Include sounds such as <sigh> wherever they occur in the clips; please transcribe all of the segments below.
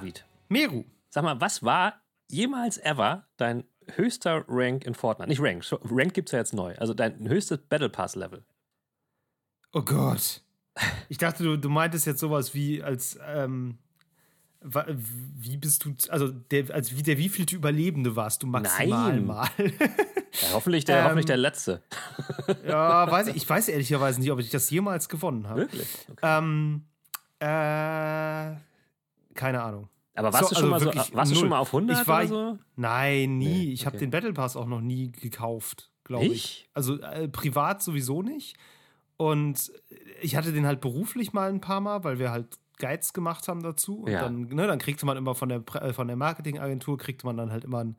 David. Meru. Sag mal, was war jemals ever dein höchster Rank in Fortnite? Nicht Rank, Rank gibt es ja jetzt neu. Also dein höchstes Battle Pass Level. Oh Gott. Ich dachte, du, du meintest jetzt sowas wie als, ähm, wie bist du, also der, als wie der wievielte Überlebende warst du maximal Nein. mal? Ja, hoffentlich, der, <laughs> Ähm, hoffentlich der letzte. ja, weiß ich, ich weiß ehrlicherweise nicht, ob ich das jemals gewonnen habe. Wirklich? Okay. Ähm, äh, keine Ahnung. Aber warst so, du schon also mal so, warst du schon mal auf 100 Ich war- oder so? Nein, nie. Nee, ich habe okay. den Battle Pass auch noch nie gekauft, glaube ich. Nicht? Also äh, privat sowieso nicht. Und ich hatte den halt beruflich mal ein paar Mal, weil wir halt Guides gemacht haben dazu. Und Ja. dann, ne, dann kriegte man immer von der, äh, von der Marketingagentur, kriegte man dann halt immer einen,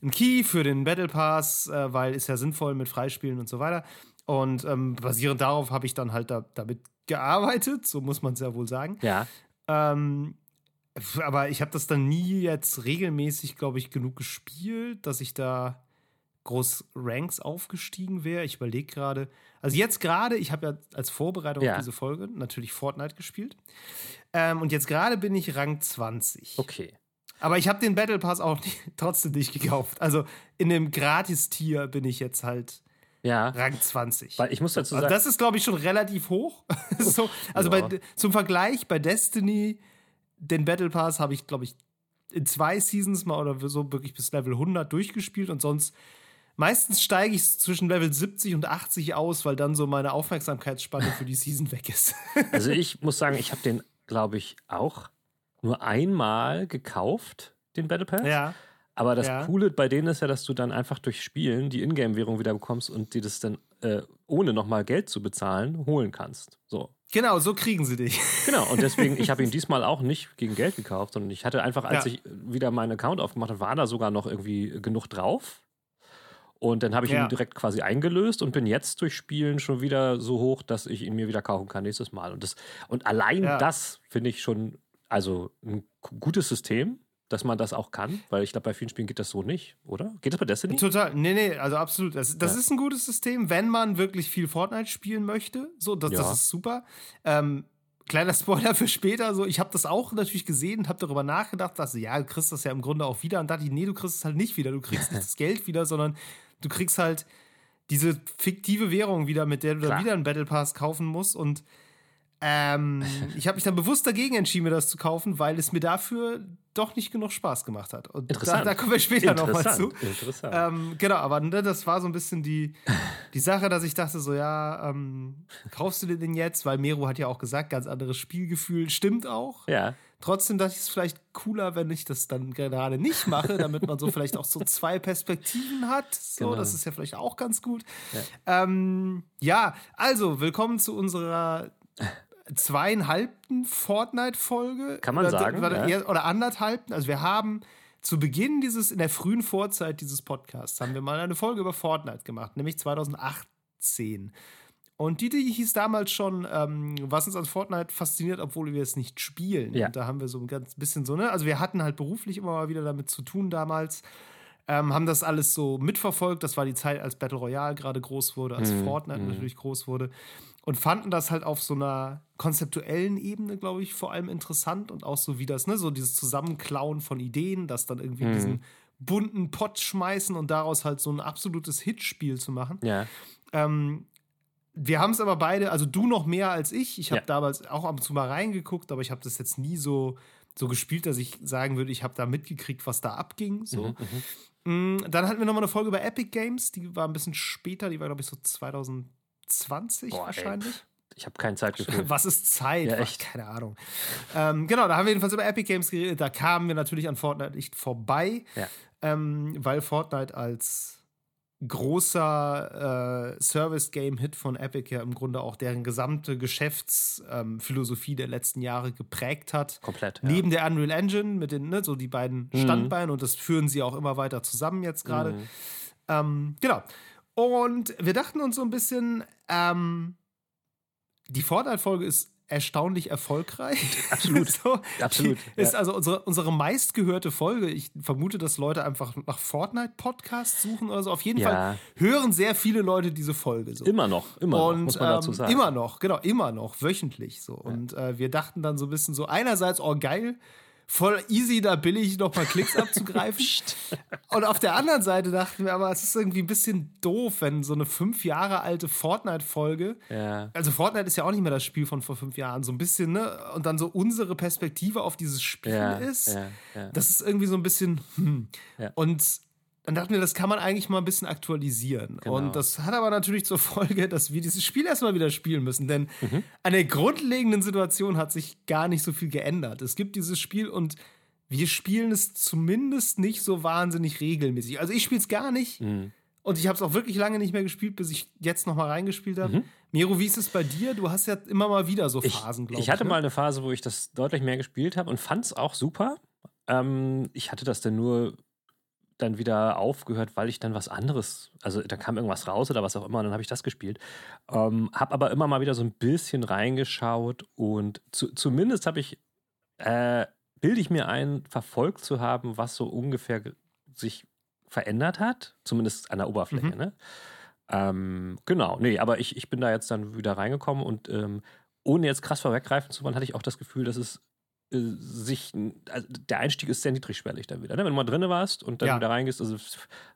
einen Key für den Battle Pass, äh, weil ist ja sinnvoll mit Freispielen und so weiter. Und ähm, basierend darauf habe ich dann halt da, damit gearbeitet, so muss man es ja wohl sagen. Ja. Ähm, aber ich habe das dann nie jetzt regelmäßig, glaube ich, genug gespielt, dass ich da groß Ranks aufgestiegen wäre. Ich überlege gerade. Also jetzt gerade, ich habe ja als Vorbereitung Ja. auf diese Folge natürlich Fortnite gespielt. Ähm, und jetzt gerade bin ich Rang 20. Okay. Aber ich habe den Battle Pass auch <laughs> nicht, trotzdem nicht gekauft. Also in dem Gratis-Tier bin ich jetzt halt Ja. Rang 20. Weil ich muss dazu Also sagen, das ist, glaube ich, schon relativ hoch. <laughs> so, also Ja. bei, zum Vergleich, bei Destiny, den Battle Pass habe ich, glaube ich, in zwei Seasons mal oder so wirklich bis Level 100 durchgespielt und sonst meistens steige ich zwischen Level 70 und 80 aus, weil dann so meine Aufmerksamkeitsspanne für die Season weg ist. <laughs> also ich muss sagen, ich habe den, glaube ich, auch nur einmal gekauft, den Battle Pass. ja. Aber das Ja. Coole bei denen ist ja, dass du dann einfach durch Spielen die Ingame-Währung wieder bekommst und dir das dann, äh, ohne nochmal Geld zu bezahlen, holen kannst. So. Genau, so kriegen sie dich. Genau, und deswegen, ich habe <laughs> ihn diesmal auch nicht gegen Geld gekauft, sondern ich hatte einfach, als Ja. ich wieder meinen Account aufgemacht habe, war da sogar noch irgendwie genug drauf. Und dann habe ich Ja. ihn direkt quasi eingelöst und bin jetzt durch Spielen schon wieder so hoch, dass ich ihn mir wieder kaufen kann nächstes Mal. Und, das, und allein das finde ich schon, also ein gutes System, dass man das auch kann, weil ich glaube, bei vielen Spielen geht das so nicht, oder? Geht das bei Destiny? Total. Nee, nee, also absolut. Das, das Ja. ist ein gutes System, wenn man wirklich viel Fortnite spielen möchte. So, das, Ja. das ist super. Ähm, kleiner <laughs> Spoiler für später. So, ich habe das auch natürlich gesehen und habe darüber nachgedacht, dass ja, du kriegst das ja im Grunde auch wieder. Und dachte ich, nee, du kriegst es halt nicht wieder. Du kriegst nicht <laughs> das Geld wieder, sondern du kriegst halt diese fiktive Währung wieder, mit der du Klar. dann wieder einen Battle Pass kaufen musst. Und ähm, <laughs> ich habe mich dann bewusst dagegen entschieden, mir das zu kaufen, weil es mir dafür doch nicht genug Spaß gemacht hat. Und da, Interessant. da kommen wir später nochmal zu. Interessant. Ähm, genau, aber ne, das war so ein bisschen die, die Sache, dass ich dachte, so, ja, ähm, kaufst du dir den jetzt? Weil Meru hat ja auch gesagt, ganz anderes Spielgefühl. Stimmt auch. ja. Trotzdem dachte ich es vielleicht cooler, wenn ich das dann gerade nicht mache, damit man so vielleicht auch so zwei Perspektiven hat. So, Genau. das ist ja vielleicht auch ganz gut. Ja, ähm, ja also, willkommen zu unserer zweieinhalbten Fortnite-Folge. Kann man oder, sagen, Oder, ja. oder anderthalbten. Also, wir haben zu Beginn dieses, in der frühen Vorzeit dieses Podcasts, haben wir mal eine Folge über Fortnite gemacht, nämlich 2018. Und die, die hieß damals schon, ähm, was uns an Fortnite fasziniert, obwohl wir es nicht spielen. Ja. Und da haben wir so ein ganz bisschen so, ne? Also wir hatten halt beruflich immer mal wieder damit zu tun damals. Ähm, haben das alles so mitverfolgt. Das war die Zeit, als Battle Royale gerade groß wurde, als Mhm, Fortnite mhm. natürlich groß wurde. Und fanden das halt auf so einer konzeptuellen Ebene, glaube ich, vor allem interessant. Und auch so wie das, ne, so dieses Zusammenklauen von Ideen, das dann irgendwie Mhm. diesen bunten Pott schmeißen und daraus halt so ein absolutes Hitspiel zu machen. Ja. Ähm, wir haben es aber beide, also du noch mehr als ich. Ich habe Ja. damals auch ab und zu mal reingeguckt, aber ich habe das jetzt nie so, so gespielt, dass ich sagen würde, ich habe da mitgekriegt, was da abging. So. Mhm, mhm. Mm, Dann hatten wir noch mal eine Folge über Epic Games, die war ein bisschen später, die war, glaube ich, so 2020 Boah, ey. wahrscheinlich. Ich habe kein Zeitgefühl. <laughs> Was ist Zeit? Ja, echt. Keine Ahnung. Ähm, genau, da haben wir jedenfalls über Epic Games geredet. Da kamen wir natürlich an Fortnite nicht vorbei, Ja. ähm, weil Fortnite als großer äh, Service-Game-Hit von Epic ja im Grunde auch deren gesamte Geschäftsphilosophie der letzten Jahre geprägt hat. Komplett. Ja. Neben der Unreal Engine mit den, ne, so die beiden Mhm. Standbeinen und das führen sie auch immer weiter zusammen jetzt gerade. Mhm. Ähm, genau. Und wir dachten uns so ein bisschen, ähm, die Fortnite-Folge ist erstaunlich erfolgreich. <laughs> Absolut. <laughs> so, Absolut, die Ist ja. also unsere, unsere meistgehörte Folge. Ich vermute, dass Leute einfach nach Fortnite-Podcasts suchen oder so. Auf jeden Ja. Fall hören sehr viele Leute diese Folge. So. Immer noch, immer noch, Und muss man dazu ähm, sagen. immer noch, genau, immer noch, wöchentlich so. Und äh, wir dachten dann so ein bisschen so, einerseits, oh geil, voll easy, da billig noch mal Klicks abzugreifen. <laughs> und auf der anderen Seite dachte ich mir, aber es ist irgendwie ein bisschen doof, wenn so eine fünf Jahre alte Fortnite-Folge, Ja. also Fortnite ist ja auch nicht mehr das Spiel von vor fünf Jahren, so ein bisschen, ne? Und dann so unsere Perspektive auf dieses Spiel Ja, ist. ja. Das ist irgendwie so ein bisschen, hm. Und dann dachten wir, das kann man eigentlich mal ein bisschen aktualisieren. Genau. Und das hat aber natürlich zur Folge, dass wir dieses Spiel erstmal wieder spielen müssen. Denn Mhm. an der grundlegenden Situation hat sich gar nicht so viel geändert. Es gibt dieses Spiel und wir spielen es zumindest nicht so wahnsinnig regelmäßig. Also ich spiele es gar nicht. Mhm. Und ich habe es auch wirklich lange nicht mehr gespielt, bis ich jetzt noch mal reingespielt habe. Miro, wie ist es bei dir? Du hast ja immer mal wieder so Mhm. Phasen, glaube ich. ich hatte ne? mal eine Phase, wo ich das deutlich mehr gespielt habe und fand es auch super. Ähm, ich hatte das dann nur dann wieder aufgehört, weil ich dann was anderes, also da kam irgendwas raus oder was auch immer, und dann habe ich das gespielt. Ähm, habe aber immer mal wieder so ein bisschen reingeschaut und zu, zumindest habe ich, äh, bilde ich mir ein, verfolgt zu haben, was so ungefähr ge- sich verändert hat, zumindest an der Oberfläche. Mhm. Ne? Ähm, genau, nee, aber ich, ich bin da jetzt dann wieder reingekommen und ähm, ohne jetzt krass vorweggreifen zu wollen, hatte ich auch das Gefühl, dass es sich, also der Einstieg ist sehr niedrigschwellig dann wieder. Ne? Wenn du mal drinne warst und dann Ja. wieder reingehst, also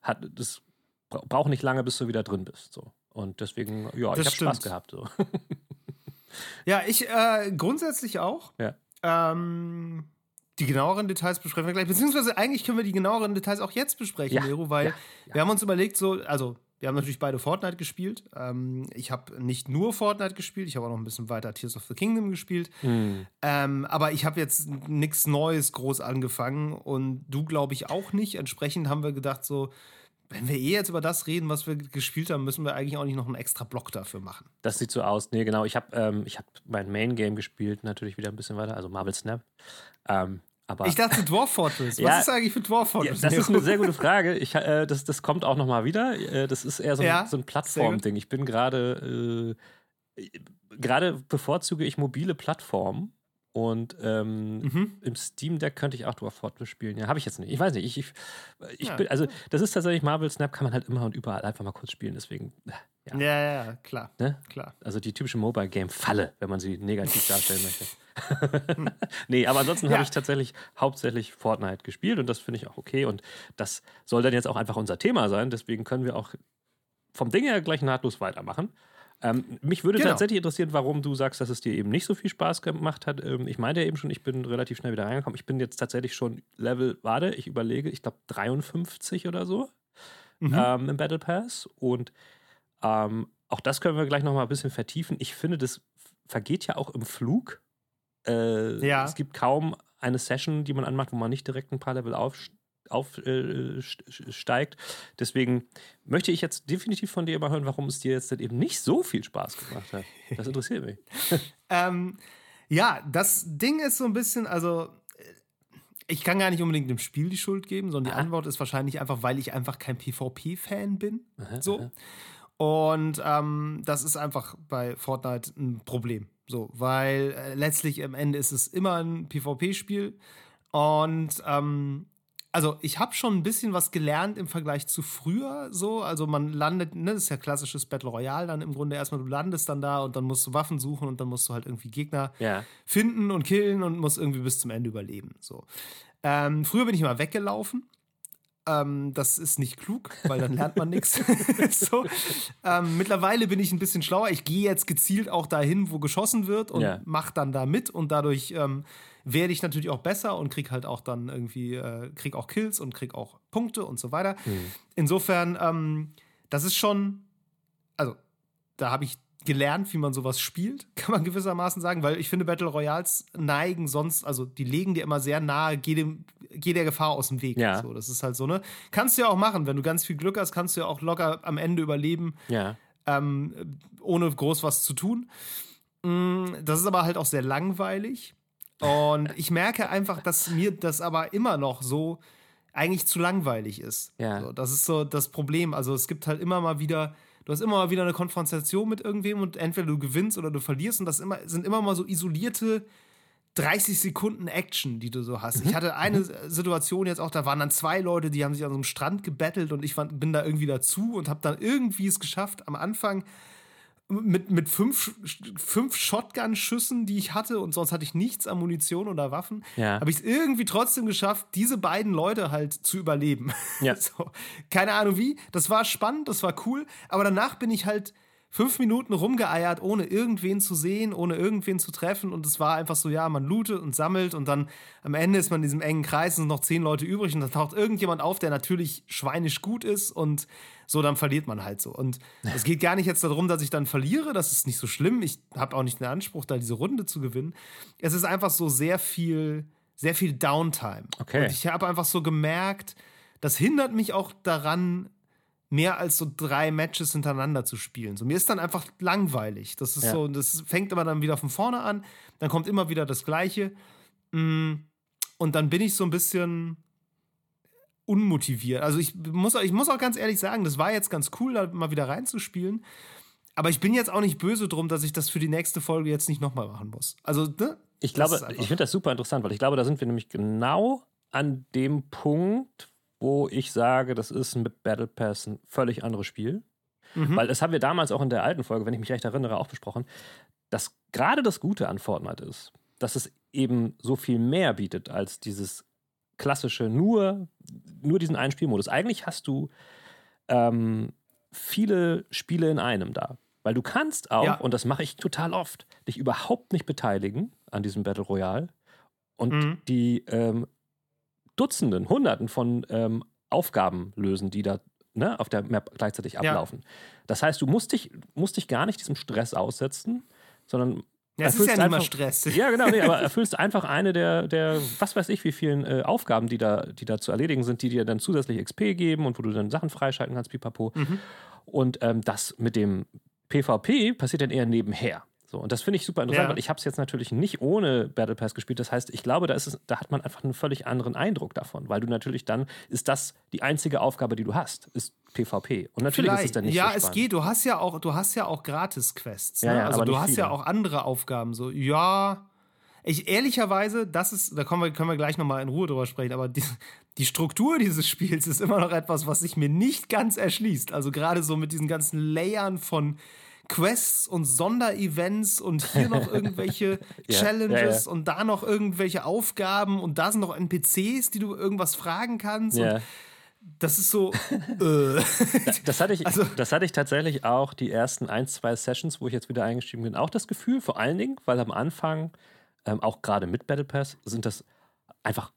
hat, das bra- braucht nicht lange, bis du wieder drin bist. So. Und deswegen, ja, Das ich habe Spaß gehabt. So. <laughs> Ja, ich äh, grundsätzlich auch. Ja. Ähm, die genaueren Details besprechen wir gleich. Beziehungsweise eigentlich können wir die genaueren Details auch jetzt besprechen, Ja, Lero, weil ja. wir haben uns überlegt, so, also wir haben natürlich beide Fortnite gespielt. Ähm, ich habe nicht nur Fortnite gespielt, ich habe auch noch ein bisschen weiter Tears of the Kingdom gespielt. Hm. Ähm, aber ich habe jetzt nichts Neues groß angefangen und du, glaube ich, auch nicht. Entsprechend haben wir gedacht, so, wenn wir eh jetzt über das reden, was wir gespielt haben, müssen wir eigentlich auch nicht noch einen extra Block dafür machen. Das sieht so aus. Nee, genau. Ich habe ähm, ich hab mein Main-Game gespielt, natürlich wieder ein bisschen weiter, also Marvel Snap. Ähm, aber Ich dachte Dwarf Fortress. Was <laughs> Ja. ist eigentlich für Dwarf Ja, Fortress? das ist eine sehr gute <laughs> Frage. Ich, äh, das, das kommt auch noch mal wieder. Äh, das ist eher so ein, Ja, so ein Plattform-Ding. Ich bin gerade, äh, gerade bevorzuge ich mobile Plattformen. Und ähm, Mhm. im Steam Deck könnte ich auch Dwarf Fortress spielen. Ja, habe ich jetzt nicht. Ich weiß nicht. Ich, ich, ich Ja. bin, also das ist tatsächlich Marvel Snap, kann man halt immer und überall einfach mal kurz spielen. Deswegen, ja. Ja, ja, ja, klar. Ne? klar. Also die typische Mobile Game Falle, wenn man sie negativ <laughs> darstellen möchte. <laughs> nee, aber ansonsten Ja. habe ich tatsächlich hauptsächlich Fortnite gespielt und das finde ich auch okay und das soll dann jetzt auch einfach unser Thema sein. Deswegen können wir auch vom Ding her gleich nahtlos weitermachen. Ähm, mich würde Genau. tatsächlich interessieren, warum du sagst, dass es dir eben nicht so viel Spaß gemacht hat. Ähm, ich meinte ja eben schon, ich bin relativ schnell wieder reingekommen. Ich bin jetzt tatsächlich schon Level, warte, ich überlege, ich glaube 53 oder so Mhm. ähm, im Battle Pass. Und ähm, auch das können wir gleich noch mal ein bisschen vertiefen. Ich finde, das vergeht ja auch im Flug. Äh, Ja. Es gibt kaum eine Session, die man anmacht, wo man nicht direkt ein paar Level aufsteigt. Auf, äh. Deswegen möchte ich jetzt definitiv von dir mal hören, warum es dir jetzt dann eben nicht so viel Spaß gemacht hat. Das interessiert mich. <laughs> Ähm, ja, das Ding ist so ein bisschen, also äh, ich kann gar nicht unbedingt dem Spiel die Schuld geben, sondern die Aha. Antwort ist wahrscheinlich einfach, weil ich einfach kein PvP-Fan bin. Aha, So. aha. Und ähm, das ist einfach bei Fortnite ein Problem. So, weil äh, letztlich am Ende ist es immer ein PvP-Spiel. Und ähm, also ich habe schon ein bisschen was gelernt im Vergleich zu früher. So, also man landet, ne, das ist ja klassisches Battle Royale dann im Grunde erstmal, du landest dann da und dann musst du Waffen suchen und dann musst du halt irgendwie Gegner Ja. finden und killen und musst irgendwie bis zum Ende überleben. So. Ähm, früher bin ich immer weggelaufen. Ähm, das ist nicht klug, weil dann lernt man nichts. <laughs> so. ähm, mittlerweile bin ich ein bisschen schlauer. Ich gehe jetzt gezielt auch dahin, wo geschossen wird und Ja. mach dann da mit und dadurch ähm, werde ich natürlich auch besser und krieg halt auch dann irgendwie, äh, krieg auch Kills und krieg auch Punkte und so weiter. Hm. Insofern, ähm, das ist schon, also da habe ich gelernt, wie man sowas spielt, <laughs> kann man gewissermaßen sagen, weil ich finde, Battle Royals neigen sonst, also die legen dir immer sehr nahe, geh, dem, geh der Gefahr aus dem Weg. Ja. So, das ist halt so, ne? Kannst du ja auch machen, wenn du ganz viel Glück hast, kannst du ja auch locker am Ende überleben, Ja. ähm, ohne groß was zu tun. Mm, Das ist aber halt auch sehr langweilig. Und ich merke einfach, dass mir das aber immer noch so eigentlich zu langweilig ist. Ja. So, das ist so das Problem. Also es gibt halt immer mal wieder, du hast immer mal wieder eine Konfrontation mit irgendwem und entweder du gewinnst oder du verlierst und das immer, sind immer mal so isolierte 30 Sekunden Action, die du so hast. Ich hatte eine Situation jetzt auch, da waren dann zwei Leute, die haben sich an so einem Strand gebettelt und ich bin da irgendwie dazu und habe dann irgendwie es geschafft, am Anfang mit, mit fünf, fünf Shotgun-Schüssen, die ich hatte und sonst hatte ich nichts an Munition oder Waffen, Ja. habe ich es irgendwie trotzdem geschafft, diese beiden Leute halt zu überleben. Ja. <laughs> So, keine Ahnung wie. Das war spannend, das war cool, aber danach bin ich halt fünf Minuten rumgeeiert, ohne irgendwen zu sehen, ohne irgendwen zu treffen und es war einfach so, ja, man lootet und sammelt und dann am Ende ist man in diesem engen Kreis, es sind noch zehn Leute übrig und dann taucht irgendjemand auf, der natürlich schweinisch gut ist und so, dann verliert man halt so. Und es geht gar nicht jetzt darum, dass ich dann verliere, das ist nicht so schlimm. Ich habe auch nicht den Anspruch, da diese Runde zu gewinnen. Es ist einfach so sehr viel, sehr viel Downtime. Okay. Und ich habe einfach so gemerkt, das hindert mich auch daran, mehr als so drei Matches hintereinander zu spielen. So, mir ist dann einfach langweilig. Das ist Ja. so, das fängt immer dann wieder von vorne an, dann kommt immer wieder das Gleiche. Mm, Und dann bin ich so ein bisschen unmotiviert. Also ich muss, ich muss auch ganz ehrlich sagen, das war jetzt ganz cool, da mal wieder reinzuspielen. Aber ich bin jetzt auch nicht böse drum, dass ich das für die nächste Folge jetzt nicht nochmal machen muss. Also, ne? Ich glaube, ich finde das super interessant, weil ich glaube, da sind wir nämlich genau an dem Punkt, wo ich sage, das ist mit Battle Pass ein völlig anderes Spiel. Mhm. Weil das haben wir damals auch in der alten Folge, wenn ich mich recht erinnere, auch besprochen, dass gerade das Gute an Fortnite ist, dass es eben so viel mehr bietet als dieses klassische nur, nur diesen einen Spielmodus. Eigentlich hast du ähm, viele Spiele in einem da. Weil du kannst auch, Ja. und das mache ich total oft, dich überhaupt nicht beteiligen an diesem Battle Royale und Mhm. die ähm, Dutzenden, Hunderten von ähm, Aufgaben lösen, die da ne, auf der Map gleichzeitig Ja. ablaufen. Das heißt, du musst dich, musst dich gar nicht diesem Stress aussetzen, sondern Ja, es ist erfüllst ja nicht mal einfach- Stress. ja, genau, nee, aber <laughs> erfüllst einfach eine der, der, was weiß ich, wie vielen äh, Aufgaben, die da, die da zu erledigen sind, die dir dann zusätzlich XP geben und wo du dann Sachen freischalten kannst, pipapo. Mhm. Und ähm, das mit dem PvP passiert dann eher nebenher. So, und das finde ich super interessant, Ja. weil ich habe es jetzt natürlich nicht ohne Battle Pass gespielt. Das heißt, ich glaube, da, ist es, da hat man einfach einen völlig anderen Eindruck davon, weil du natürlich dann, ist das die einzige Aufgabe, die du hast, ist PvP. Und natürlich ist es dann nicht ja, so es spannend. geht. Du hast ja auch, du hast ja auch Gratis-Quests. Ja, Ne? ja, also aber du nicht hast ja viele. auch andere Aufgaben. So, ja. Ich ehrlicherweise, das ist, da kommen wir, können wir gleich nochmal in Ruhe drüber sprechen, aber die, die Struktur dieses Spiels ist immer noch etwas, was sich mir nicht ganz erschließt. Also gerade so mit diesen ganzen Layern von Quests und Sonderevents und hier noch <laughs> irgendwelche Challenges ja, ja. und da noch irgendwelche Aufgaben und da sind noch NPCs, die du irgendwas fragen kannst. Ja. Und das ist so. <laughs> äh. Das hatte, ich, Also- das hatte ich tatsächlich auch die ersten ein, zwei Sessions, wo ich jetzt wieder eingestiegen bin, auch das Gefühl, vor allen Dingen, weil am Anfang, ähm, auch gerade mit Battle Pass, sind das einfach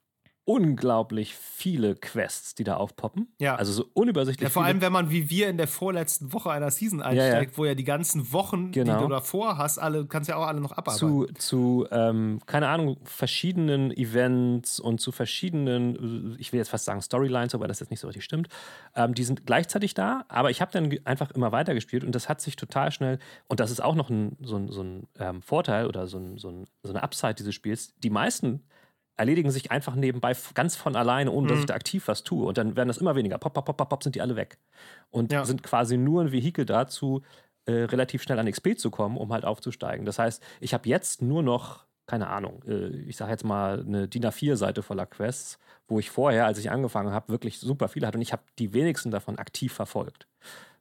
unglaublich viele Quests, die da aufpoppen. Ja. Also so unübersichtlich Ja, vor viele. allem, wenn man wie wir in der vorletzten Woche einer Season einsteigt, wo ja die ganzen Wochen, Genau. die du davor hast, alle, kannst ja auch alle noch abarbeiten. zu, zu ähm, keine Ahnung, verschiedenen Events und zu verschiedenen, äh, ich will jetzt fast sagen Storylines, aber das jetzt nicht so richtig stimmt, ähm, die sind gleichzeitig da, aber ich habe dann einfach immer weitergespielt und das hat sich total schnell, und das ist auch noch ein, so ein, so ein ähm, Vorteil oder so, ein, so, ein, so eine Upside dieses Spiels, die meisten erledigen sich einfach nebenbei ganz von alleine, ohne dass Mhm. ich da aktiv was tue. Und dann werden das immer weniger. Pop, pop, pop, pop, pop, sind die alle weg. Und Ja. sind quasi nur ein Vehikel dazu, äh, relativ schnell an XP zu kommen, um halt aufzusteigen. Das heißt, ich habe jetzt nur noch, keine Ahnung, äh, ich sage jetzt mal eine DIN A4-Seite voller Quests, wo ich vorher, als ich angefangen habe, wirklich super viele hatte und ich habe die wenigsten davon aktiv verfolgt.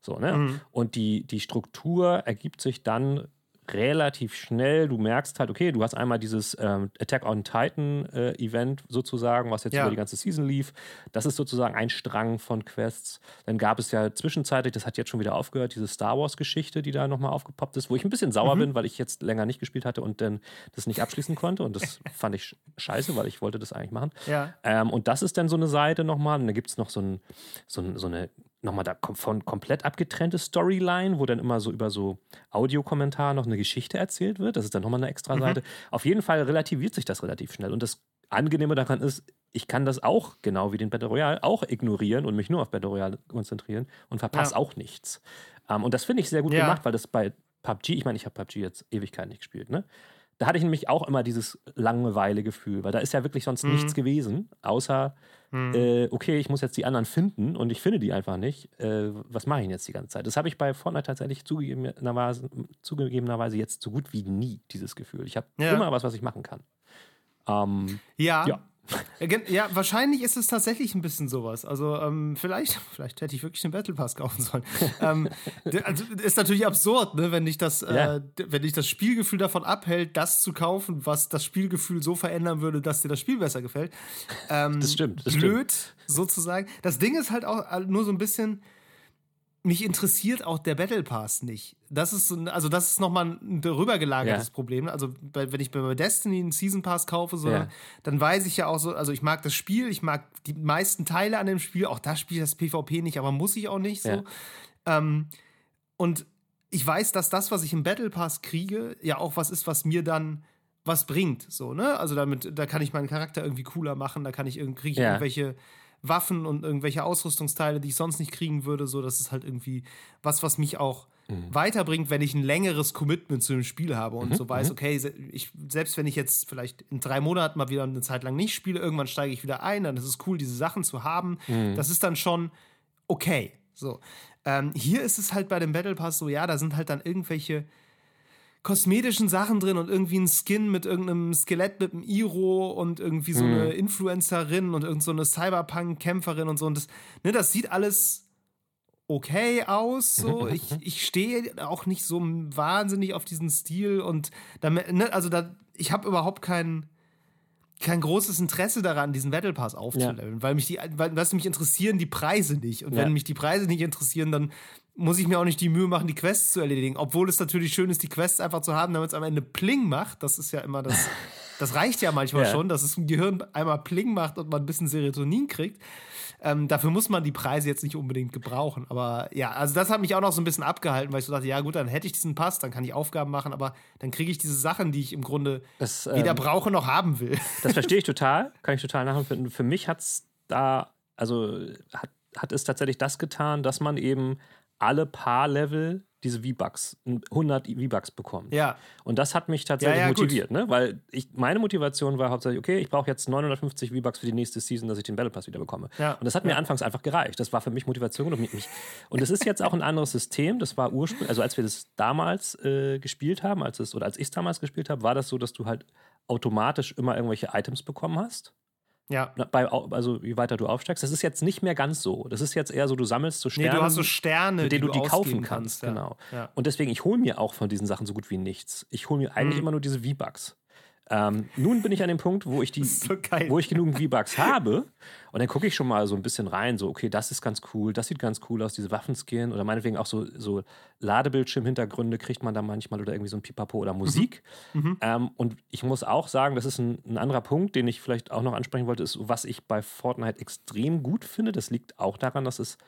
So, ne? Mhm. Und die, die Struktur ergibt sich dann relativ schnell. Du merkst halt, okay, du hast einmal dieses ähm, Attack on Titan äh, Event sozusagen, was jetzt Ja. über die ganze Season lief. Das ist sozusagen ein Strang von Quests. Dann gab es ja zwischenzeitlich, das hat jetzt schon wieder aufgehört, diese Star Wars Geschichte, die da nochmal aufgepoppt ist, wo ich ein bisschen sauer Mhm. bin, weil ich jetzt länger nicht gespielt hatte und dann das nicht abschließen konnte. Und das <laughs> fand ich sch- scheiße, weil ich wollte das eigentlich machen. Ja. Ähm, und das ist dann so eine Seite nochmal. Und da gibt es noch so, ein, so, ein, so eine nochmal da von komplett abgetrennte Storyline, wo dann immer so über so Audiokommentar noch eine Geschichte erzählt wird. Das ist dann nochmal eine extra Seite. Auf jeden Fall relativiert sich das relativ schnell. Und das Angenehme daran ist, ich kann das auch, genau wie den Battle Royale, auch ignorieren und mich nur auf Battle Royale konzentrieren und verpasse Ja. auch nichts. Ähm, und das finde ich sehr gut Ja. gemacht, weil das bei PUBG, ich meine, ich habe PUBG jetzt Ewigkeiten nicht gespielt, ne? Da hatte ich nämlich auch immer dieses Langeweile-Gefühl, weil da ist ja wirklich sonst Mhm. nichts gewesen, außer, äh, okay, ich muss jetzt die anderen finden und ich finde die einfach nicht. Äh, was mache ich denn jetzt die ganze Zeit? Das habe ich bei Fortnite tatsächlich zugegebenerweise, zugegebenerweise jetzt so gut wie nie, dieses Gefühl. Ich habe Ja. immer was, was ich machen kann. Ähm, Ja. Ja. Ja, wahrscheinlich ist es tatsächlich ein bisschen sowas. Also ähm, vielleicht, <laughs> vielleicht hätte ich wirklich den Battle Pass kaufen sollen. <laughs> ähm, also, ist natürlich absurd, ne, wenn dich das, ja. äh, wenn dich das Spielgefühl davon abhält, das zu kaufen, was das Spielgefühl so verändern würde, dass dir das Spiel besser gefällt. Ähm, das stimmt. Das blöd, stimmt. sozusagen. Das Ding ist halt auch äh, nur so ein bisschen mich interessiert auch der Battle Pass nicht. Das ist also das ist nochmal ein darüber gelagertes ja. Problem. Also wenn ich bei Destiny einen Season Pass kaufe, so, ja. dann weiß ich ja auch so, also ich mag das Spiel, ich mag die meisten Teile an dem Spiel, auch da spiele ich das PvP nicht, aber muss ich auch nicht so. Ja. Ähm, und ich weiß, dass das, was ich im Battle Pass kriege, ja auch was ist, was mir dann was bringt, so, ne? Also damit, da kann ich meinen Charakter irgendwie cooler machen, da kann ich, kriege ich irgendwelche Waffen und irgendwelche Ausrüstungsteile, die ich sonst nicht kriegen würde. So, das ist halt irgendwie was, was mich auch mhm. weiterbringt, wenn ich ein längeres Commitment zu dem Spiel habe und mhm. so weiß, mhm. okay, ich, selbst wenn ich jetzt vielleicht in drei Monaten mal wieder eine Zeit lang nicht spiele, irgendwann steige ich wieder ein, dann ist es cool, diese Sachen zu haben. Mhm. Das ist dann schon okay. So. Ähm, hier ist es halt bei dem Battle Pass so, ja, da sind halt dann irgendwelche kosmetischen Sachen drin und irgendwie ein Skin mit irgendeinem Skelett mit einem Iro und irgendwie so eine mhm. Influencerin und irgend so eine Cyberpunk-Kämpferin und so. Und das, ne, das sieht alles okay aus. So. <laughs> Ich, ich stehe auch nicht so wahnsinnig auf diesen Stil und damit, ne, also da, ich habe überhaupt kein, kein großes Interesse daran, diesen Battle Pass aufzuleveln, ja. weil mich die, weil, was mich interessieren die Preise nicht. Und ja. wenn mich die Preise nicht interessieren, dann muss ich mir auch nicht die Mühe machen, die Quests zu erledigen. Obwohl es natürlich schön ist, die Quests einfach zu haben, damit es am Ende Pling macht. Das ist ja immer das. <laughs> Das reicht ja manchmal ja. schon, dass es im Gehirn einmal Pling macht und man ein bisschen Serotonin kriegt. Ähm, dafür muss man die Preise jetzt nicht unbedingt gebrauchen. Aber ja, also das hat mich auch noch so ein bisschen abgehalten, weil ich so dachte, ja gut, dann hätte ich diesen Pass, dann kann ich Aufgaben machen, aber dann kriege ich diese Sachen, die ich im Grunde das, ähm, weder brauche noch haben will. <laughs> Das verstehe ich <laughs> total, kann ich total nachempfinden. Für mich hat es da, also hat, hat es tatsächlich das getan, dass man eben alle paar Level diese V-Bucks, 100 V-Bucks bekommen. Ja. Und das hat mich tatsächlich ja, ja, motiviert, ne? weil ich, meine Motivation war hauptsächlich, okay, ich brauche jetzt 950 V-Bucks für die nächste Season, dass ich den Battle Pass wieder bekomme. Ja. Und das hat mir anfangs einfach gereicht. Das war für mich Motivation und mich. Und es ist jetzt auch ein anderes System. Das war ursprünglich, also als wir das damals äh, gespielt haben, als es, oder als ich es damals gespielt habe, war das so, dass du halt automatisch immer irgendwelche Items bekommen hast. Ja. Bei, also wie weiter du aufsteigst. Das ist jetzt nicht mehr ganz so. Das ist jetzt eher so, du sammelst so Sterne. Nee, du hast so Sterne, mit denen du die kaufen kannst. kannst ja. Genau. Ja. Und deswegen, ich hole mir auch von diesen Sachen so gut wie nichts. Ich hole mir eigentlich mhm. immer nur diese V-Bucks. Ähm, nun bin ich an dem Punkt, wo ich die, so wo ich genug V-Bucks habe und dann gucke ich schon mal so ein bisschen rein, so okay, das ist ganz cool, das sieht ganz cool aus, diese Waffenskin oder meinetwegen auch so, so Ladebildschirm-Hintergründe kriegt man da manchmal oder irgendwie so ein Pipapo oder Musik. Mhm. Mhm. Ähm, und ich muss auch sagen, das ist ein, ein, anderer Punkt, den ich vielleicht auch noch ansprechen wollte, ist, was ich bei Fortnite extrem gut finde. Das liegt auch daran, dass es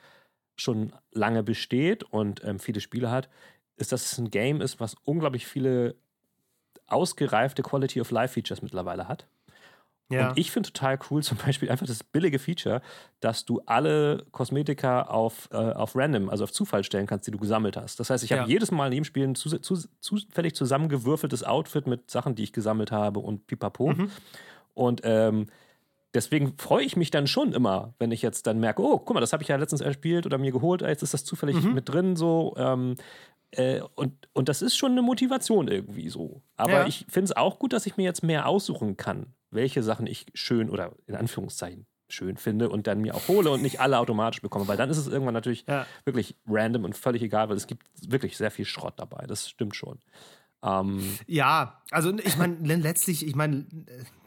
schon lange besteht und ähm, viele Spiele hat, ist, dass es ein Game ist, was unglaublich viele ausgereifte Quality of Life Features mittlerweile hat. Ja. Und ich finde total cool <laughs> zum Beispiel einfach das billige Feature, dass du alle Kosmetika auf, äh, auf random, also auf Zufall stellen kannst, die du gesammelt hast. Das heißt, ich ja. habe jedes Mal in jedem Spiel ein zu, zu, zufällig zusammengewürfeltes Outfit mit Sachen, die ich gesammelt habe und pipapo. Mhm. Und ähm, deswegen freue ich mich dann schon immer, wenn ich jetzt dann merke, oh, guck mal, das habe ich ja letztens erspielt oder mir geholt, jetzt ist das zufällig mhm. mit drin so. Ähm, äh, und, und das ist schon eine Motivation irgendwie so. Aber ja. ich finde es auch gut, dass ich mir jetzt mehr aussuchen kann, welche Sachen ich schön oder in Anführungszeichen schön finde und dann mir auch hole und nicht alle automatisch bekomme, weil dann ist es irgendwann natürlich ja. wirklich random und völlig egal, weil es gibt wirklich sehr viel Schrott dabei. Das stimmt schon. Ähm, ja, also ich meine, <laughs> letztlich, ich meine,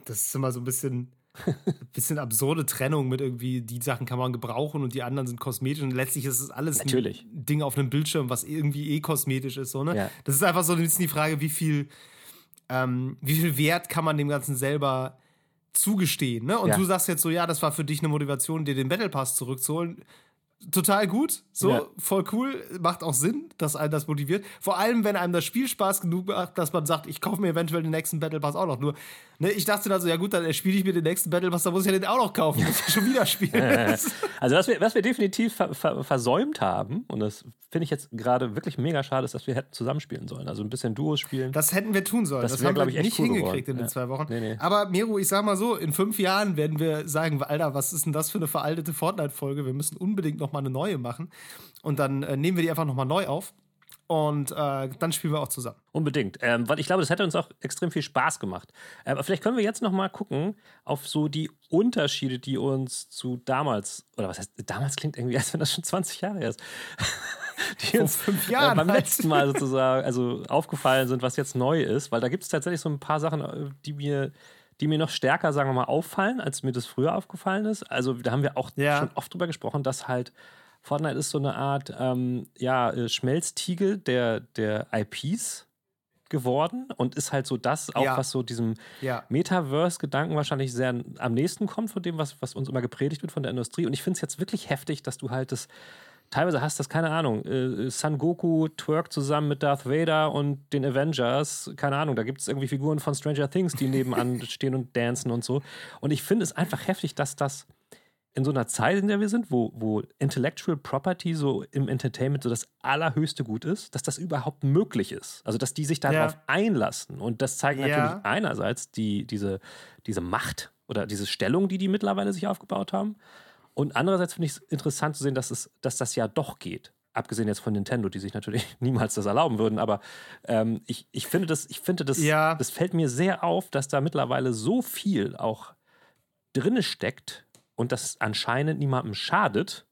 das ist immer so ein bisschen <laughs> bisschen absurde Trennung mit irgendwie, die Sachen kann man gebrauchen und die anderen sind kosmetisch und letztlich ist es alles Natürlich. ein Ding auf einem Bildschirm, was irgendwie eh kosmetisch ist. So, ne? Ja. Das ist einfach so ein bisschen die Frage, wie viel, ähm, wie viel Wert kann man dem Ganzen selber zugestehen. Ne? Und ja. du sagst jetzt so, ja, das war für dich eine Motivation, dir den Battle Pass zurückzuholen total gut, so ja. voll cool, macht auch Sinn, dass einen das motiviert. Vor allem, wenn einem das Spiel Spaß genug macht, dass man sagt, ich kaufe mir eventuell den nächsten Battle Pass auch noch. Nur, ne, ich dachte dann so, ja gut, dann spiele ich mir den nächsten Battle dann muss ich ja den auch noch kaufen, <laughs> muss ich schon wieder spielen. <laughs> also was wir, was wir definitiv ver ver versäumt haben, und das finde ich jetzt gerade wirklich mega schade, ist, dass wir hätten zusammenspielen sollen. Also ein bisschen Duos spielen. Das hätten wir tun sollen. Das, das haben wir nicht cool hingekriegt geworden. in den ja. zwei Wochen. Nee, nee. Aber Miro, ich sag mal so, in fünf Jahren werden wir sagen, Alter, was ist denn das für eine veraltete Fortnite-Folge? Wir müssen unbedingt noch mal eine neue machen. Und dann äh, nehmen wir die einfach nochmal neu auf. Und äh, dann spielen wir auch zusammen. Unbedingt. Ähm, weil ich glaube, das hätte uns auch extrem viel Spaß gemacht. Äh, aber vielleicht können wir jetzt noch mal gucken auf so die Unterschiede, die uns zu damals, oder was heißt, damals klingt irgendwie, als wenn das schon 20 Jahre ist. <laughs> die uns fünf Jahren äh, beim halt. letzten Mal sozusagen also aufgefallen sind, was jetzt neu ist. Weil da gibt es tatsächlich so ein paar Sachen, äh, die mir die mir noch stärker, sagen wir mal, auffallen, als mir das früher aufgefallen ist. Also da haben wir auch Ja. schon oft drüber gesprochen, dass halt Fortnite ist so eine Art ähm, ja, äh, Schmelztiegel der, der IPs geworden und ist halt so das, auch Ja. was so diesem Ja. Metaverse-Gedanken wahrscheinlich sehr am nächsten kommt von dem, was, was uns immer gepredigt wird von der Industrie. Und ich finde es jetzt wirklich heftig, dass du halt das teilweise hast, das keine Ahnung, äh, Son Goku twerkt zusammen mit Darth Vader und den Avengers, keine Ahnung, da gibt es irgendwie Figuren von Stranger Things, die nebenan <laughs> stehen und dancen und so. Und ich finde es einfach heftig, dass das in so einer Zeit, in der wir sind, wo, wo Intellectual Property so im Entertainment so das allerhöchste Gut ist, dass das überhaupt möglich ist. Also, dass die sich darauf Ja. einlassen. Und das zeigt Ja. natürlich einerseits die, diese, diese Macht oder diese Stellung, die die mittlerweile sich aufgebaut haben. Und andererseits finde ich es interessant zu sehen, dass, es, dass das ja doch geht. Abgesehen jetzt von Nintendo, die sich natürlich <laughs> niemals das erlauben würden. Aber ähm, ich, ich finde, das, ich finde das, Ja. das fällt mir sehr auf, dass da mittlerweile so viel auch drinne steckt und das anscheinend niemandem schadet,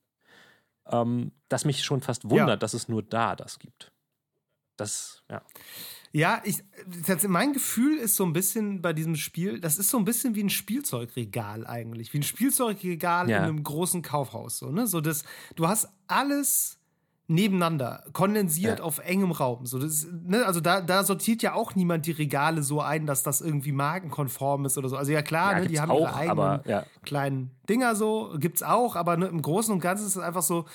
ähm, dass mich schon fast wundert, Ja. dass es nur da das gibt. Das, ja. Ja, ich, das, mein Gefühl ist so ein bisschen bei diesem Spiel, das ist so ein bisschen wie ein Spielzeugregal eigentlich. Wie ein Spielzeugregal Ja. in einem großen Kaufhaus. So, ne? so das, du hast alles nebeneinander, kondensiert Ja. auf engem Raum. So, das, ne? Also da, da sortiert ja auch niemand die Regale so ein, dass das irgendwie markenkonform ist oder so. Also ja klar, ja ne? die haben auch, ihre eigenen aber ja. kleinen Dinger so, gibt's auch, aber ne, im Großen und Ganzen ist es einfach so,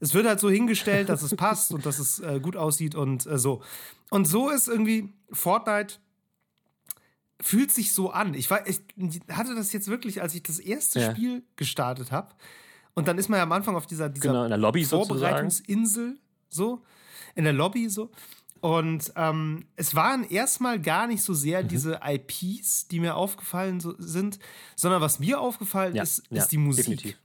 es wird halt so hingestellt, dass es <laughs> passt und dass es äh, gut aussieht und äh, so. Und so ist irgendwie Fortnite fühlt sich so an. Ich, war, ich hatte das jetzt wirklich, als ich das erste. Spiel gestartet habe. Und dann ist man ja am Anfang auf dieser, dieser Genau, in der Lobby sozusagen. Vorbereitungsinsel, so, in der Lobby, so. Und ähm, es waren erstmal gar nicht so sehr Mhm. diese IPs, die mir aufgefallen so, sind, sondern was mir aufgefallen Ja, ist, ja, ist die Musik. definitiv.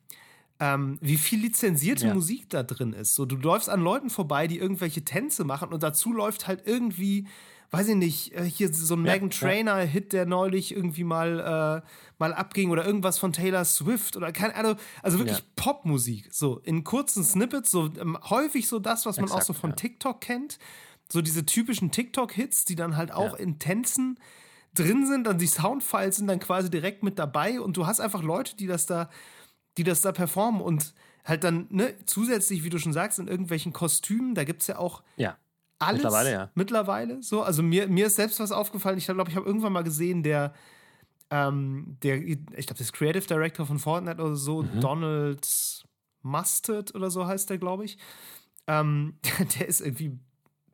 Ähm, wie viel lizenzierte Ja. Musik da drin ist. So, du läufst an Leuten vorbei, die irgendwelche Tänze machen und dazu läuft halt irgendwie, weiß ich nicht, äh, hier so ein Ja, Megan ja. Trainer-Hit, der neulich irgendwie mal, äh, mal abging oder irgendwas von Taylor Swift oder keine Ahnung, also wirklich Ja. Popmusik. So in kurzen Snippets, so ähm, häufig so das, was man auch Exakt, so von. TikTok kennt. So diese typischen TikTok-Hits, die dann halt auch in Tänzen drin sind, dann die Soundfiles sind dann quasi direkt mit dabei und du hast einfach Leute, die das da, die das da performen und halt dann, ne, zusätzlich, wie du schon sagst, in irgendwelchen Kostümen, da gibt es ja auch Ja. Alles Mittlerweile, ja. Mittlerweile so. Also mir, mir ist selbst was aufgefallen. Ich glaube, ich habe irgendwann mal gesehen, der, ähm, der, ich glaube, das Creative Director von Fortnite oder so, Mhm. Donald Mustard oder so heißt der, glaube ich. Ähm, <laughs> der ist irgendwie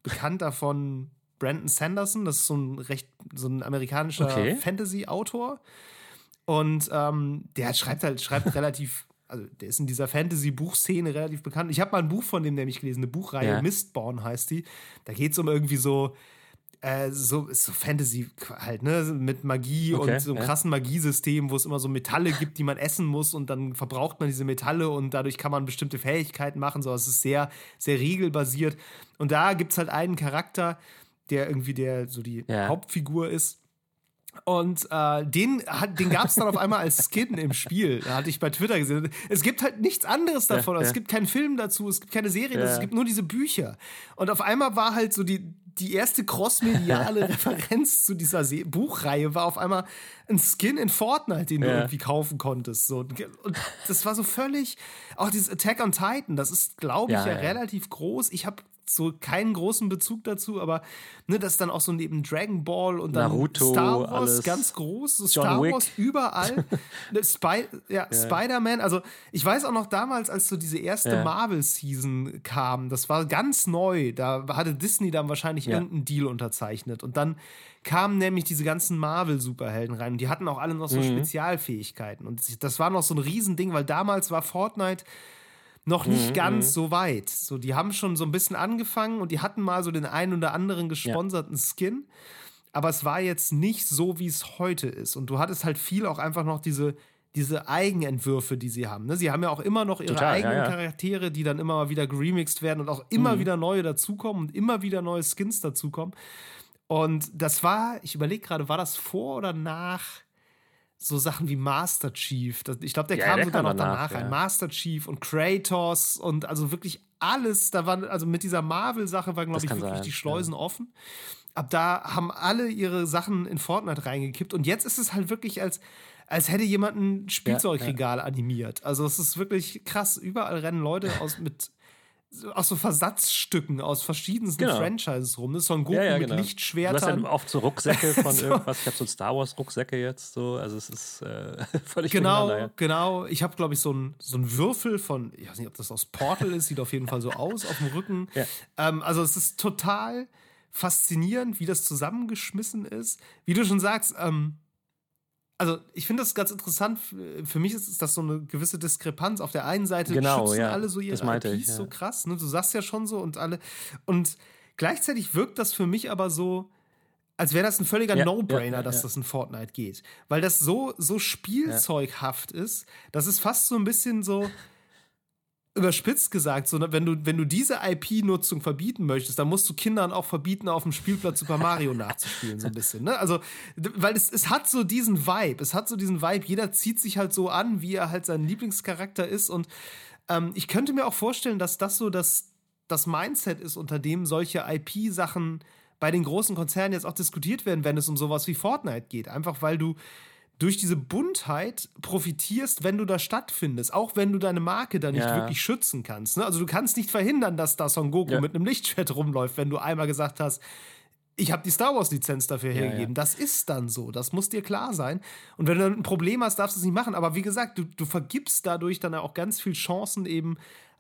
bekannt davon. Brandon Sanderson, das ist so ein recht, so ein amerikanischer Okay. Fantasy-Autor. Und ähm, der schreibt halt, schreibt <laughs> relativ, also der ist in dieser Fantasy-Buchszene relativ bekannt. Ich habe mal ein Buch von dem nämlich gelesen, eine Buchreihe, Ja. Mistborn heißt die. Da geht es um irgendwie so, äh, so, so Fantasy halt, ne, mit Magie Okay, und so einem ja. krassen Magiesystem, wo es immer so Metalle gibt, die man essen muss und dann verbraucht man diese Metalle und dadurch kann man bestimmte Fähigkeiten machen. So, es ist sehr, sehr regelbasiert. Und da gibt es halt einen Charakter, der irgendwie der so die Ja. Hauptfigur ist. Und äh, den, hat- den gab es dann auf einmal als Skin im Spiel. Da hatte ich bei Twitter gesehen. Es gibt halt nichts anderes davon. Ja, Es ja. gibt keinen Film dazu, es gibt keine Serie dazu, Ja. es gibt nur diese Bücher. Und auf einmal war halt so die, die erste crossmediale <laughs> Referenz zu dieser Se Buchreihe, war auf einmal ein Skin in Fortnite, den du irgendwie kaufen konntest. So. Und das war so völlig. Auch dieses Attack on Titan, das ist, glaube ich, ja. relativ groß. Ich habe so keinen großen Bezug dazu, aber ne, das dann auch so neben Dragon Ball und dann Naruto, Star Wars alles. ganz groß, so Star Wick. Wars überall. <laughs> Ne, Spy ja, Spider-Man, also ich weiß auch noch damals, als so diese erste Ja. Marvel-Season kam, das war ganz neu, da hatte Disney dann wahrscheinlich Ja. irgendeinen Deal unterzeichnet und dann kamen nämlich diese ganzen Marvel-Superhelden rein und die hatten auch alle noch so Mhm. Spezialfähigkeiten und das war noch so ein Riesending, weil damals war Fortnite noch nicht Mhm, ganz so weit. So, die haben schon so ein bisschen angefangen und die hatten mal so den einen oder anderen gesponserten Skin. Aber es war jetzt nicht so, wie es heute ist. Und du hattest halt viel auch einfach noch diese, diese Eigenentwürfe, die sie haben. Ne? Sie haben ja auch immer noch ihre Total, eigenen ja, ja. Charaktere, die dann immer mal wieder geremixed werden und auch immer Mhm. wieder neue dazukommen und immer wieder neue Skins dazukommen. Und das war, ich überlege gerade, war das vor oder nach so Sachen wie Master Chief? Ich glaube, der Ja, kam der sogar noch danach, danach, ja. rein. Master Chief und Kratos und also wirklich alles. Da waren, also mit dieser Marvel-Sache waren, glaube ich, wirklich sein, die Schleusen offen. Ab da haben alle ihre Sachen in Fortnite reingekippt. Und jetzt ist es halt wirklich als, als hätte jemand ein Spielzeugregal animiert. Also es ist wirklich krass. Überall rennen Leute aus mit aus so Versatzstücken aus verschiedensten Genau. Franchises rum. Das ist so ein Goku Ja, ja, mit genau. Du hast Lichtschwertern. ja oft so Rucksäcke <laughs> von So. irgendwas. Ich habe so Star Wars Rucksäcke jetzt so. Also es ist äh, <laughs> völlig Genau, ja. genau. Ich habe, glaube ich, so einen so einen Würfel von, ich weiß nicht, ob das aus Portal ist, sieht auf jeden Fall so aus auf dem Rücken. Ähm, also es ist total faszinierend, wie das zusammengeschmissen ist. Wie du schon sagst, ähm, also ich finde das ganz interessant. Für mich ist das so eine gewisse Diskrepanz. Auf der einen Seite Genau, schützen ja. alle so ihre IPs ich, ja. so krass. Ne? Du sagst ja schon so und alle. Und gleichzeitig wirkt das für mich aber so, als wäre das ein völliger Ja, No-Brainer, dass das in Fortnite geht. Weil das so, so spielzeughaft ist, das ist fast so ein bisschen so überspitzt gesagt, so, ne, wenn du, wenn du diese IP-Nutzung verbieten möchtest, dann musst du Kindern auch verbieten, auf dem Spielplatz Super Mario <laughs> nachzuspielen, so ein bisschen. Ne? Also, weil es, es hat so diesen Vibe, es hat so diesen Vibe, jeder zieht sich halt so an, wie er halt sein Lieblingscharakter ist. Und ähm, ich könnte mir auch vorstellen, dass das so das, das Mindset ist, unter dem solche IP-Sachen bei den großen Konzernen jetzt auch diskutiert werden, wenn es um sowas wie Fortnite geht. Einfach weil du durch diese Buntheit profitierst, wenn du da stattfindest, auch wenn du deine Marke da nicht Ja. wirklich schützen kannst. Ne? Also du kannst nicht verhindern, dass da Son Goku Ja. mit einem Lichtschwert rumläuft, wenn du einmal gesagt hast, ich habe die Star Wars Lizenz dafür Ja, hergegeben. Das ist dann so, das muss dir klar sein. Und wenn du dann ein Problem hast, darfst du es nicht machen. Aber wie gesagt, du, du vergibst dadurch dann auch ganz viel Chancen eben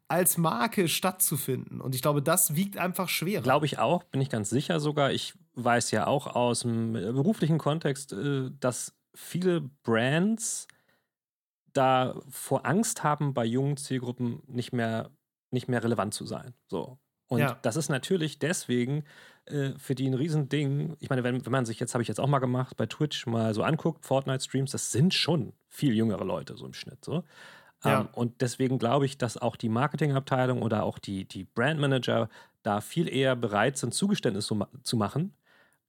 als Marke stattzufinden. Und ich glaube, das wiegt einfach schwerer. Glaube ich auch, bin ich ganz sicher sogar. Ich weiß ja auch aus dem beruflichen Kontext, äh, dass viele Brands da vor Angst haben, bei jungen Zielgruppen nicht mehr, nicht mehr relevant zu sein. So. Und Ja. das ist natürlich deswegen äh, für die ein Riesending. Ich meine, wenn, wenn man sich jetzt, habe ich jetzt auch mal gemacht, bei Twitch mal so anguckt, Fortnite-Streams, das sind schon viel jüngere Leute so im Schnitt. So. Ja. Ähm, und deswegen glaube ich, dass auch die Marketingabteilung oder auch die, die Brandmanager da viel eher bereit sind, Zugeständnisse zu, ma zu machen,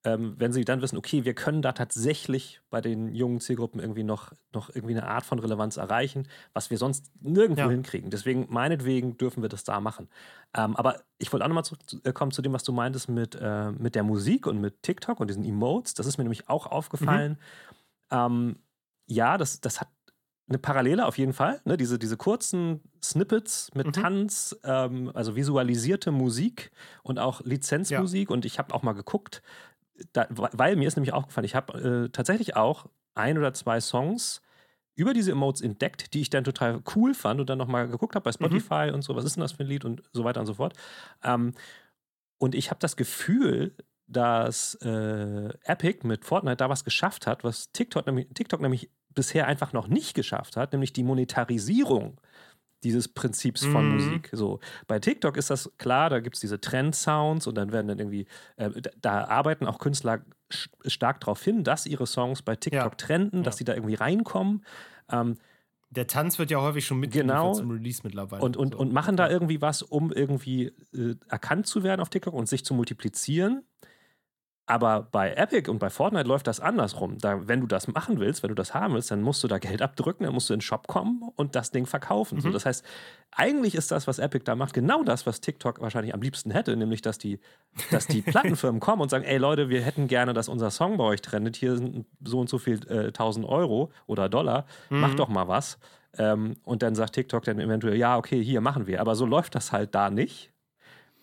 ähm, wenn sie dann wissen, okay, wir können da tatsächlich bei den jungen Zielgruppen irgendwie noch, noch irgendwie eine Art von Relevanz erreichen, was wir sonst nirgendwo Ja. hinkriegen. Deswegen, meinetwegen, dürfen wir das da machen. Ähm, aber ich wollte auch nochmal zurückkommen zu dem, was du meintest mit, äh, mit der Musik und mit TikTok und diesen Emotes. Das ist mir nämlich auch aufgefallen. Ähm, ja, das, das hat eine Parallele auf jeden Fall. Ne? Diese, diese kurzen Snippets mit Mhm. Tanz, ähm, also visualisierte Musik und auch Lizenzmusik. Und ich habe auch mal geguckt, da, weil mir ist nämlich aufgefallen, ich habe äh, tatsächlich auch ein oder zwei Songs über diese Emotes entdeckt, die ich dann total cool fand und dann nochmal geguckt habe bei Spotify und so, was ist denn das für ein Lied und so weiter und so fort. Ähm, und ich habe das Gefühl, dass äh, Epic mit Fortnite da was geschafft hat, was TikTok nämlich, TikTok nämlich bisher einfach noch nicht geschafft hat, nämlich die Monetarisierung dieses Prinzips von Mhm. Musik. So, bei TikTok ist das klar, da gibt es diese Trend-Sounds und dann werden dann irgendwie, äh, da, arbeiten auch Künstler stark darauf hin, dass ihre Songs bei TikTok Ja. trenden, dass Ja. die da irgendwie reinkommen. Ähm, Der Tanz wird ja häufig schon mitgeliefert Genau. zum Release mittlerweile. und, und, So. und machen da irgendwie was, um irgendwie äh, erkannt zu werden auf TikTok und sich zu multiplizieren. Aber bei Epic und bei Fortnite läuft das andersrum. Da, wenn du das machen willst, wenn du das haben willst, dann musst du da Geld abdrücken, dann musst du in den Shop kommen und das Ding verkaufen. So, Mhm. das heißt, eigentlich ist das, was Epic da macht, genau das, was TikTok wahrscheinlich am liebsten hätte, nämlich dass die, dass die <laughs> Plattenfirmen kommen und sagen, ey Leute, wir hätten gerne, dass unser Song bei euch trendet. Hier sind so und so viel äh, 1000 Euro oder Dollar. Macht Mhm. doch mal was. Ähm, und dann sagt TikTok dann eventuell, ja, okay, hier machen wir. Aber so läuft das halt da nicht.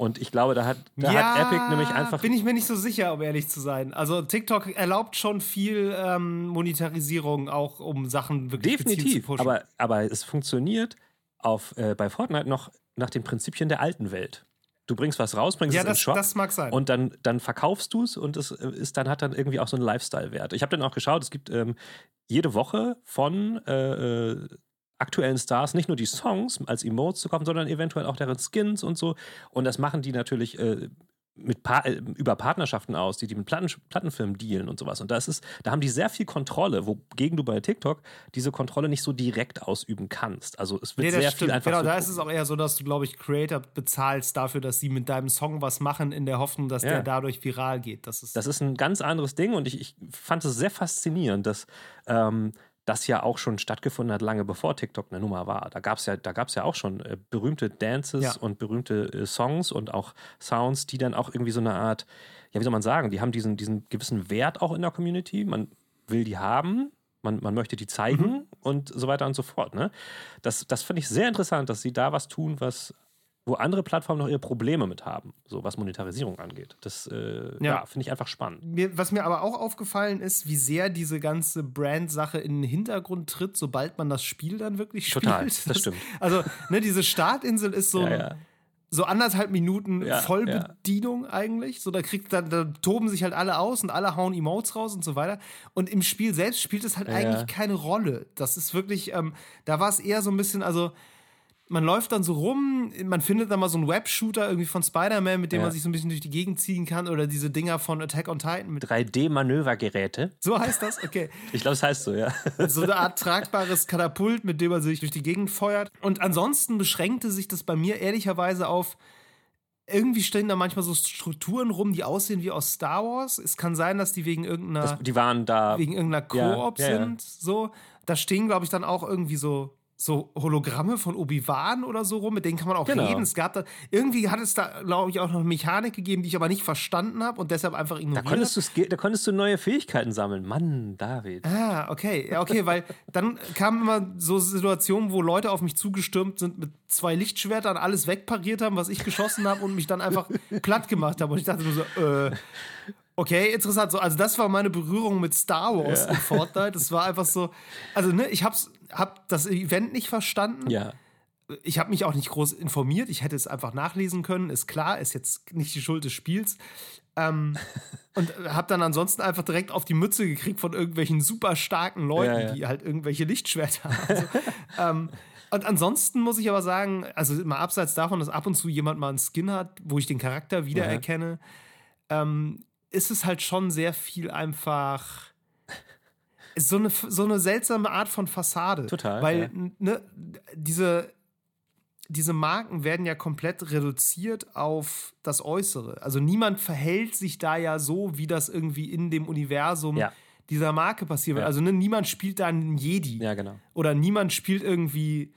Und ich glaube, da hat, da ja, hat Epic nämlich einfach. Bin ich mir nicht so sicher, um ehrlich zu sein. Also TikTok erlaubt schon viel ähm, Monetarisierung, auch um Sachen wirklich gezielt zu Definitiv. pushen. Aber, aber es funktioniert auf, äh, bei Fortnite noch nach den Prinzipien der alten Welt. Du bringst was raus, bringst ja, es in den das, Shop. das mag sein. Und dann, dann verkaufst du es und es äh, ist dann, hat dann irgendwie auch so einen Lifestyle-Wert. Ich habe dann auch geschaut, es gibt ähm, jede Woche von äh, äh, aktuellen Stars nicht nur die Songs als Emotes zu kaufen, sondern eventuell auch deren Skins und so. Und das machen die natürlich äh, mit pa äh, über Partnerschaften aus, die, die mit Platten, Plattenfirmen dealen und sowas. Und das ist, da haben die sehr viel Kontrolle, wogegen du bei TikTok diese Kontrolle nicht so direkt ausüben kannst. Also es wird nee, sehr stimmt. viel einfach. Genau, so da ist es auch eher so, dass du, glaube ich, Creator bezahlst dafür, dass sie mit deinem Song was machen, in der Hoffnung, dass ja. der dadurch viral geht. Das ist, das ist ein ganz anderes Ding und ich, ich fand es sehr faszinierend, dass ähm, das ja auch schon stattgefunden hat, lange bevor TikTok eine Nummer war. Da gab es ja, ja auch schon äh, berühmte Dances ja. und berühmte äh, Songs und auch Sounds, die dann auch irgendwie so eine Art, ja, wie soll man sagen, die haben diesen, diesen gewissen Wert auch in der Community. Man will die haben, man, man möchte die zeigen mhm. und so weiter und so fort. Ne? Das, das finde ich sehr interessant, dass sie da was tun, was wo andere Plattformen noch ihre Probleme mit haben, so was Monetarisierung angeht. Das äh, ja. ja finde ich einfach spannend. Mir, was mir aber auch aufgefallen ist, wie sehr diese ganze Brand-Sache in den Hintergrund tritt, sobald man das Spiel dann wirklich spielt. Total, das, das stimmt. Also, ne, diese Startinsel ist so. Ja, ja. So anderthalb Minuten Vollbedienung eigentlich. So, da kriegt, da, da, toben sich halt alle aus und alle hauen Emotes raus und so weiter. Und im Spiel selbst spielt es halt eigentlich keine Rolle. Das ist wirklich, ähm, da war es eher so ein bisschen, also man läuft dann so rum, man findet dann mal so einen Web-Shooter irgendwie von Spider-Man, mit dem ja. man sich so ein bisschen durch die Gegend ziehen kann oder diese Dinger von Attack on Titan. 3D-Manövergeräte. So heißt das? Okay. <laughs> ich glaube, es heißt so, ja. <laughs> so eine Art tragbares Katapult, mit dem man sich durch die Gegend feuert. Und ansonsten beschränkte sich das bei mir ehrlicherweise auf irgendwie stehen da manchmal so Strukturen rum, die aussehen wie aus Star Wars. Es kann sein, dass die wegen irgendeiner, das, die waren da wegen irgendeiner Koop ja, ja, sind. So, da stehen, glaube ich, dann auch irgendwie so so Hologramme von Obi-Wan oder so rum, mit denen kann man auch genau. reden. Es gab da, irgendwie hat es da, glaube ich, auch noch eine Mechanik gegeben, die ich aber nicht verstanden habe und deshalb einfach ignoriert. Da konntest, du, da konntest du neue Fähigkeiten sammeln. Mann, David. Ah, okay. Ja, okay, weil dann kamen immer so Situationen, wo Leute auf mich zugestürmt sind mit zwei Lichtschwertern, alles wegpariert haben, was ich geschossen habe und mich dann einfach <laughs> platt gemacht haben. Und ich dachte nur so, äh, Okay, interessant. So, also das war meine Berührung mit Star Wars ja. in Fortnite. Das war einfach so. Also ne, ich hab's, hab das Event nicht verstanden. Ja. Ich habe mich auch nicht groß informiert. Ich hätte es einfach nachlesen können. Ist klar, ist jetzt nicht die Schuld des Spiels. Ähm, <laughs> und habe dann ansonsten einfach direkt auf die Mütze gekriegt von irgendwelchen super starken Leuten, ja, ja. die halt irgendwelche Lichtschwerter haben. Also, ähm, und ansonsten muss ich aber sagen, also mal abseits davon, dass ab und zu jemand mal einen Skin hat, wo ich den Charakter wiedererkenne, ähm, ist es halt schon sehr viel einfach so eine, so eine seltsame Art von Fassade. Total. Weil ja. ne, diese, diese Marken werden ja komplett reduziert auf das Äußere. Also niemand verhält sich da ja so, wie das irgendwie in dem Universum ja. dieser Marke passiert. Ja. Also ne, niemand spielt da einen Jedi. Ja, genau. Oder niemand spielt irgendwie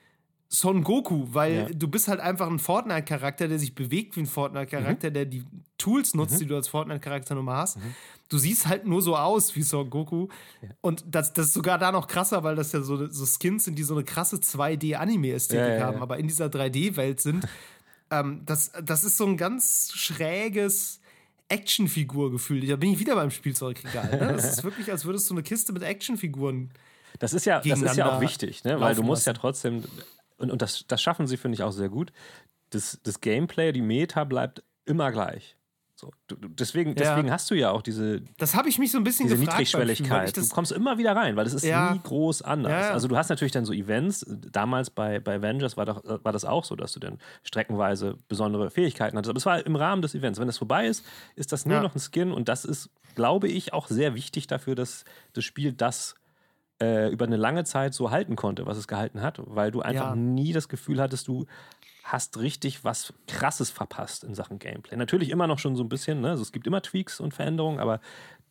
Son Goku, weil ja. du bist halt einfach ein Fortnite-Charakter, der sich bewegt wie ein Fortnite-Charakter, mhm. der die Tools nutzt, mhm. die du als Fortnite-Charakter nochmal hast. Mhm. Du siehst halt nur so aus wie Son Goku. Ja. Und das, das ist sogar da noch krasser, weil das ja so, so Skins sind, die so eine krasse 2D-Anime-Ästhetik ja, haben, aber in dieser 3D-Welt sind. <laughs> ähm, das, das ist so ein ganz schräges. Actionfigur-Gefühl. Da bin ich wieder beim Spielzeugregal. Ne? Das ist <laughs> wirklich, als würdest du eine Kiste mit Actionfiguren das ist ja, das ist ja auch wichtig, ne? weil du musst lassen. ja trotzdem und, und das, das schaffen sie, finde ich, auch sehr gut. Das, das Gameplay, die Meta bleibt immer gleich. So, du, deswegen, deswegen hast du ja auch diese. Das habe ich mich so ein bisschen diese gefragt. Niedrigschwelligkeit. Du kommst immer wieder rein, weil es ist ja. nie groß anders. Ja, ja. Also du hast natürlich dann so Events. Damals bei, bei Avengers war, doch, war das auch so, dass du dann streckenweise besondere Fähigkeiten hattest. Aber es war im Rahmen des Events. Wenn das vorbei ist, ist das nur noch ein Skin und das ist, glaube ich, auch sehr wichtig dafür, dass das Spiel das äh, über eine lange Zeit so halten konnte, was es gehalten hat, weil du einfach ja. nie das Gefühl hattest, du hast richtig was Krasses verpasst in Sachen Gameplay. Natürlich immer noch schon so ein bisschen, ne? also es gibt immer Tweaks und Veränderungen, aber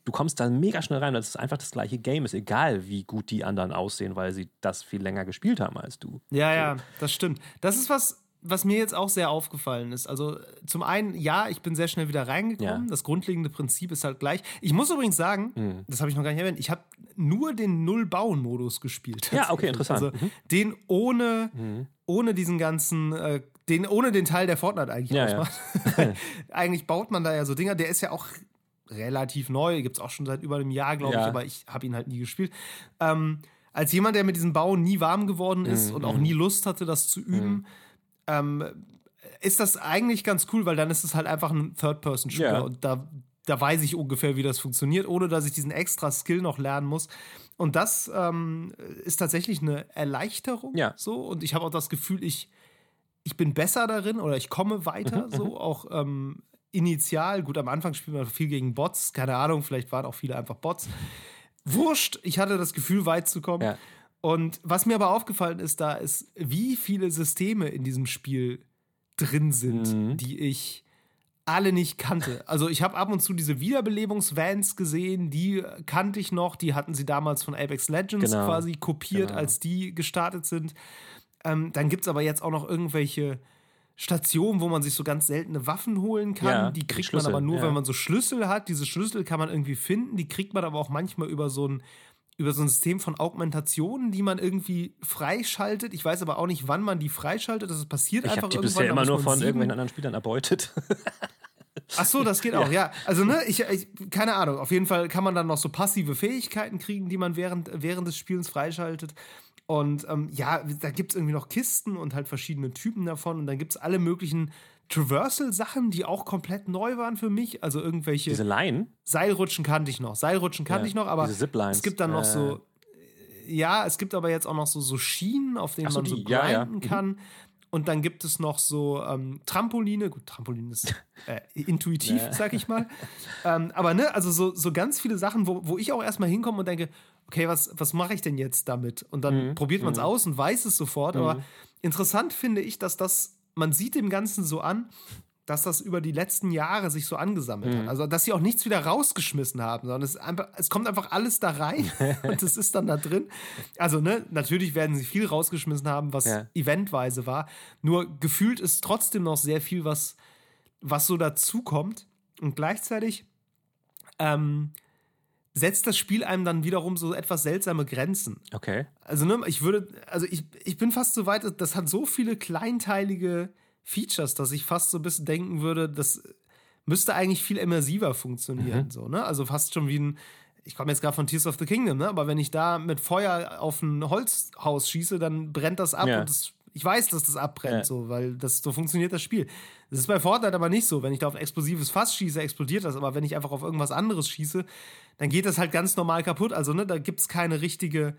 du kommst da mega schnell rein, weil es einfach das gleiche Game ist, egal wie gut die anderen aussehen, weil sie das viel länger gespielt haben als du. Ja, so. ja, das stimmt. Das ist was, was mir jetzt auch sehr aufgefallen ist, also zum einen, ja, ich bin sehr schnell wieder reingekommen. Ja. Das grundlegende Prinzip ist halt gleich. Ich muss übrigens sagen, mhm. das habe ich noch gar nicht erwähnt, ich habe nur den Null-Bauen-Modus gespielt. Ja, okay, interessant. Also mhm. den ohne, mhm. ohne diesen ganzen, äh, den, ohne den Teil, der Fortnite eigentlich ja, ausmacht. Ja. <laughs> eigentlich baut man da ja so Dinger, der ist ja auch relativ neu, gibt es auch schon seit über einem Jahr, glaube ich, aber ich habe ihn halt nie gespielt. Ähm, als jemand, der mit diesem Bau nie warm geworden ist mhm. und auch mhm. nie Lust hatte, das zu üben, mhm ähm, ist das eigentlich ganz cool, weil dann ist es halt einfach ein Third-Person-Shooter yeah. und da, da weiß ich ungefähr, wie das funktioniert, ohne dass ich diesen extra Skill noch lernen muss. Und das ähm, ist tatsächlich eine Erleichterung. Ja. So. Und ich habe auch das Gefühl, ich, ich bin besser darin oder ich komme weiter. Mhm, so mhm. auch, ähm, initial, gut, am Anfang spielt man viel gegen Bots, keine Ahnung, vielleicht waren auch viele einfach Bots. Wurscht, ich hatte das Gefühl, weit zu kommen. Ja. Und was mir aber aufgefallen ist, da ist, wie viele Systeme in diesem Spiel drin sind, Mhm. die ich alle nicht kannte. Also ich habe ab und zu diese Wiederbelebungsvans gesehen, die kannte ich noch, die hatten sie damals von Apex Legends Genau. quasi kopiert, Genau. als die gestartet sind. Ähm, dann gibt es aber jetzt auch noch irgendwelche Stationen, wo man sich so ganz seltene Waffen holen kann. Ja, die die kriegt man Schlüssel, aber nur, ja. wenn man so Schlüssel hat. Diese Schlüssel kann man irgendwie finden, die kriegt man aber auch manchmal über so ein über so ein System von Augmentationen, die man irgendwie freischaltet. Ich weiß aber auch nicht, wann man die freischaltet. Das passiert Ich einfach habe die irgendwann. bisher da immer muss nur von sieben- irgendwelchen anderen Spielern erbeutet. <laughs> Ach so, das geht auch, ja. Also, ne, ich, ich, keine Ahnung. Auf jeden Fall kann man dann noch so passive Fähigkeiten kriegen, die man während, während des Spielens freischaltet. Und ähm, ja, da gibt es irgendwie noch Kisten und halt verschiedene Typen davon. Und dann gibt es alle möglichen Traversal-Sachen, die auch komplett neu waren für mich. Also irgendwelche Diese Line, Seilrutschen kannte ich noch. Seilrutschen kannte Ja, ich noch, aber es gibt dann noch Äh. so. Ja, es gibt aber jetzt auch noch so, so Schienen, auf denen so, man so die, ja, ja. grinden Mhm. kann. Und dann gibt es noch so ähm, Trampoline. Gut, Trampoline ist <laughs> äh, intuitiv, Ja. sag ich mal. <laughs> ähm, aber ne, also so, so ganz viele Sachen, wo, wo ich auch erstmal hinkomme und denke, okay, was, was mache ich denn jetzt damit? Und dann Mhm. probiert man es Mhm. aus und weiß es sofort. Aber interessant finde ich, dass das, man sieht dem Ganzen so an, dass das über die letzten Jahre sich so angesammelt Mhm. hat. Also, dass sie auch nichts wieder rausgeschmissen haben, sondern es, ist einfach, es kommt einfach alles da rein <laughs> und es ist dann da drin. Also, ne, natürlich werden sie viel rausgeschmissen haben, was Ja. eventweise war. Nur gefühlt ist trotzdem noch sehr viel, was, was so dazukommt. Und gleichzeitig ähm, setzt das Spiel einem dann wiederum so etwas seltsame Grenzen. okay. Also, ne, ich würde, also ich, ich bin fast so weit, das hat so viele kleinteilige Features, dass ich fast so ein bisschen denken würde, das müsste eigentlich viel immersiver funktionieren. So, ne? Also fast schon wie ein, ich komme jetzt gerade von Tears of the Kingdom, ne? aber wenn ich da mit Feuer auf ein Holzhaus schieße, dann brennt das ab Ja. und das, ich weiß, dass das abbrennt, Ja. so, weil das, so funktioniert das Spiel. Das ist bei Fortnite aber nicht so. Wenn ich da auf ein explosives Fass schieße, explodiert das, aber wenn ich einfach auf irgendwas anderes schieße, dann geht das halt ganz normal kaputt. Also, ne, da gibt es keine richtige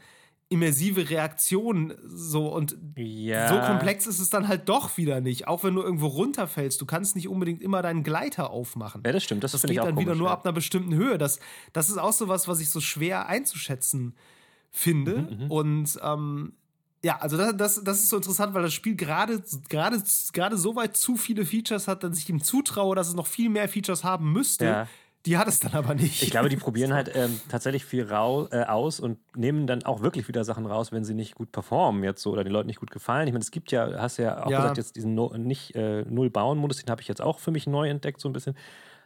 immersive Reaktion so und Ja. so komplex ist es dann halt doch wieder nicht. Auch wenn du irgendwo runterfällst, du kannst nicht unbedingt immer deinen Gleiter aufmachen. Ja, das stimmt. Das, Das geht dann wieder nur ja. ab einer bestimmten Höhe. Das, das ist auch so was, was ich so schwer einzuschätzen finde. Mhm, Und ähm, ja, also das, das, das ist so interessant, weil das Spiel gerade gerade gerade so weit zu viele Features hat, dass ich ihm zutraue, dass es noch viel mehr Features haben müsste. Ja. Die hat es dann aber nicht. Ich glaube, die probieren halt ähm, tatsächlich viel rau äh, aus und nehmen dann auch wirklich wieder Sachen raus, wenn sie nicht gut performen jetzt so oder den Leuten nicht gut gefallen. Ich meine, es gibt ja, hast ja auch Ja. gesagt, jetzt diesen no, nicht äh, Null-Bauen-Modus, den habe ich jetzt auch für mich neu entdeckt, so ein bisschen.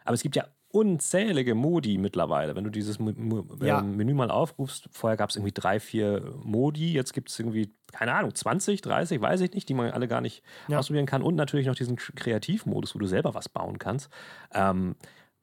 Aber es gibt ja unzählige Modi mittlerweile. Wenn du dieses Mu- Mu- Ja. ähm, Menü mal aufrufst, vorher gab es irgendwie drei, vier Modi, jetzt gibt es irgendwie, keine Ahnung, 20, 30, weiß ich nicht, die man alle gar nicht Ja. ausprobieren kann. Und natürlich noch diesen Kreativmodus, wo du selber was bauen kannst. Ähm,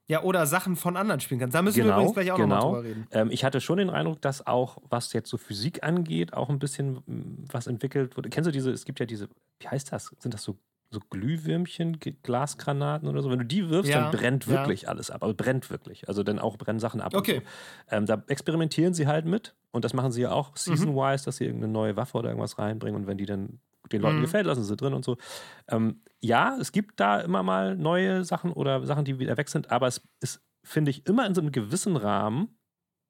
ja, oder Sachen von anderen spielen kannst. Da müssen wir Genau, übrigens gleich auch nochmal genau. drüber reden. Ähm, ich hatte schon den Eindruck, dass auch, was jetzt so Physik angeht, auch ein bisschen mm, was entwickelt wurde. Kennst du diese, es gibt ja diese, wie heißt das? Sind das so, so Glühwürmchen, Glasgranaten oder so? Wenn du die wirfst, Ja, dann brennt ja. wirklich alles ab. Aber brennt wirklich. Also dann auch brennen Sachen ab. Okay. So. Ähm, da experimentieren sie halt mit und das machen sie ja Mhm. auch season-wise, dass sie irgendeine neue Waffe oder irgendwas reinbringen und wenn die dann den Leuten Mhm. gefällt, lassen sie drin und so. Ähm, ja, es gibt da immer mal neue Sachen oder Sachen, die wieder weg sind, aber es ist, finde ich, immer in so einem gewissen Rahmen,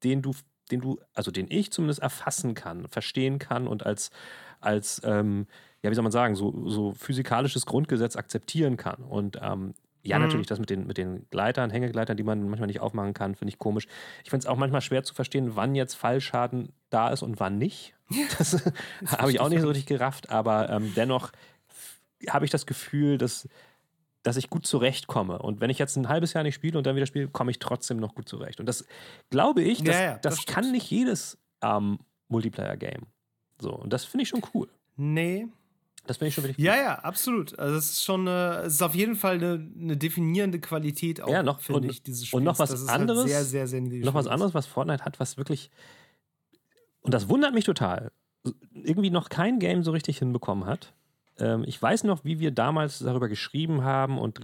den du, den du, also den ich zumindest erfassen kann, verstehen kann und als, als ähm, ja, wie soll man sagen, so, so physikalisches Grundgesetz akzeptieren kann. Und ähm, ja, Mhm. natürlich, das mit den, mit den Gleitern, Hängegleitern, die man manchmal nicht aufmachen kann, finde ich komisch. Ich finde es auch manchmal schwer zu verstehen, wann jetzt Fallschaden da ist und wann nicht. <laughs> Das habe ich auch nicht so richtig gerafft, aber ähm, dennoch habe ich das Gefühl, dass, dass ich gut zurechtkomme. Und wenn ich jetzt ein halbes Jahr nicht spiele und dann wieder spiele, komme ich trotzdem noch gut zurecht. Und das glaube ich, das, Ja, ja, das das, kann nicht jedes ähm, Multiplayer-Game. So, und das finde ich schon cool. Nee. Das finde ich schon wirklich Ja, ja, absolut. Also es ist schon, äh, es ist auf jeden Fall eine, eine definierende Qualität auch, Ja, noch- finde ich, dieses Spiels. und noch was es anderes- Halt sehr, sehr, sehr noch was anderes, was Fortnite hat, was wirklich, und das wundert mich total, irgendwie noch kein Game so richtig hinbekommen hat. Ähm, ich weiß noch, wie wir damals darüber geschrieben haben und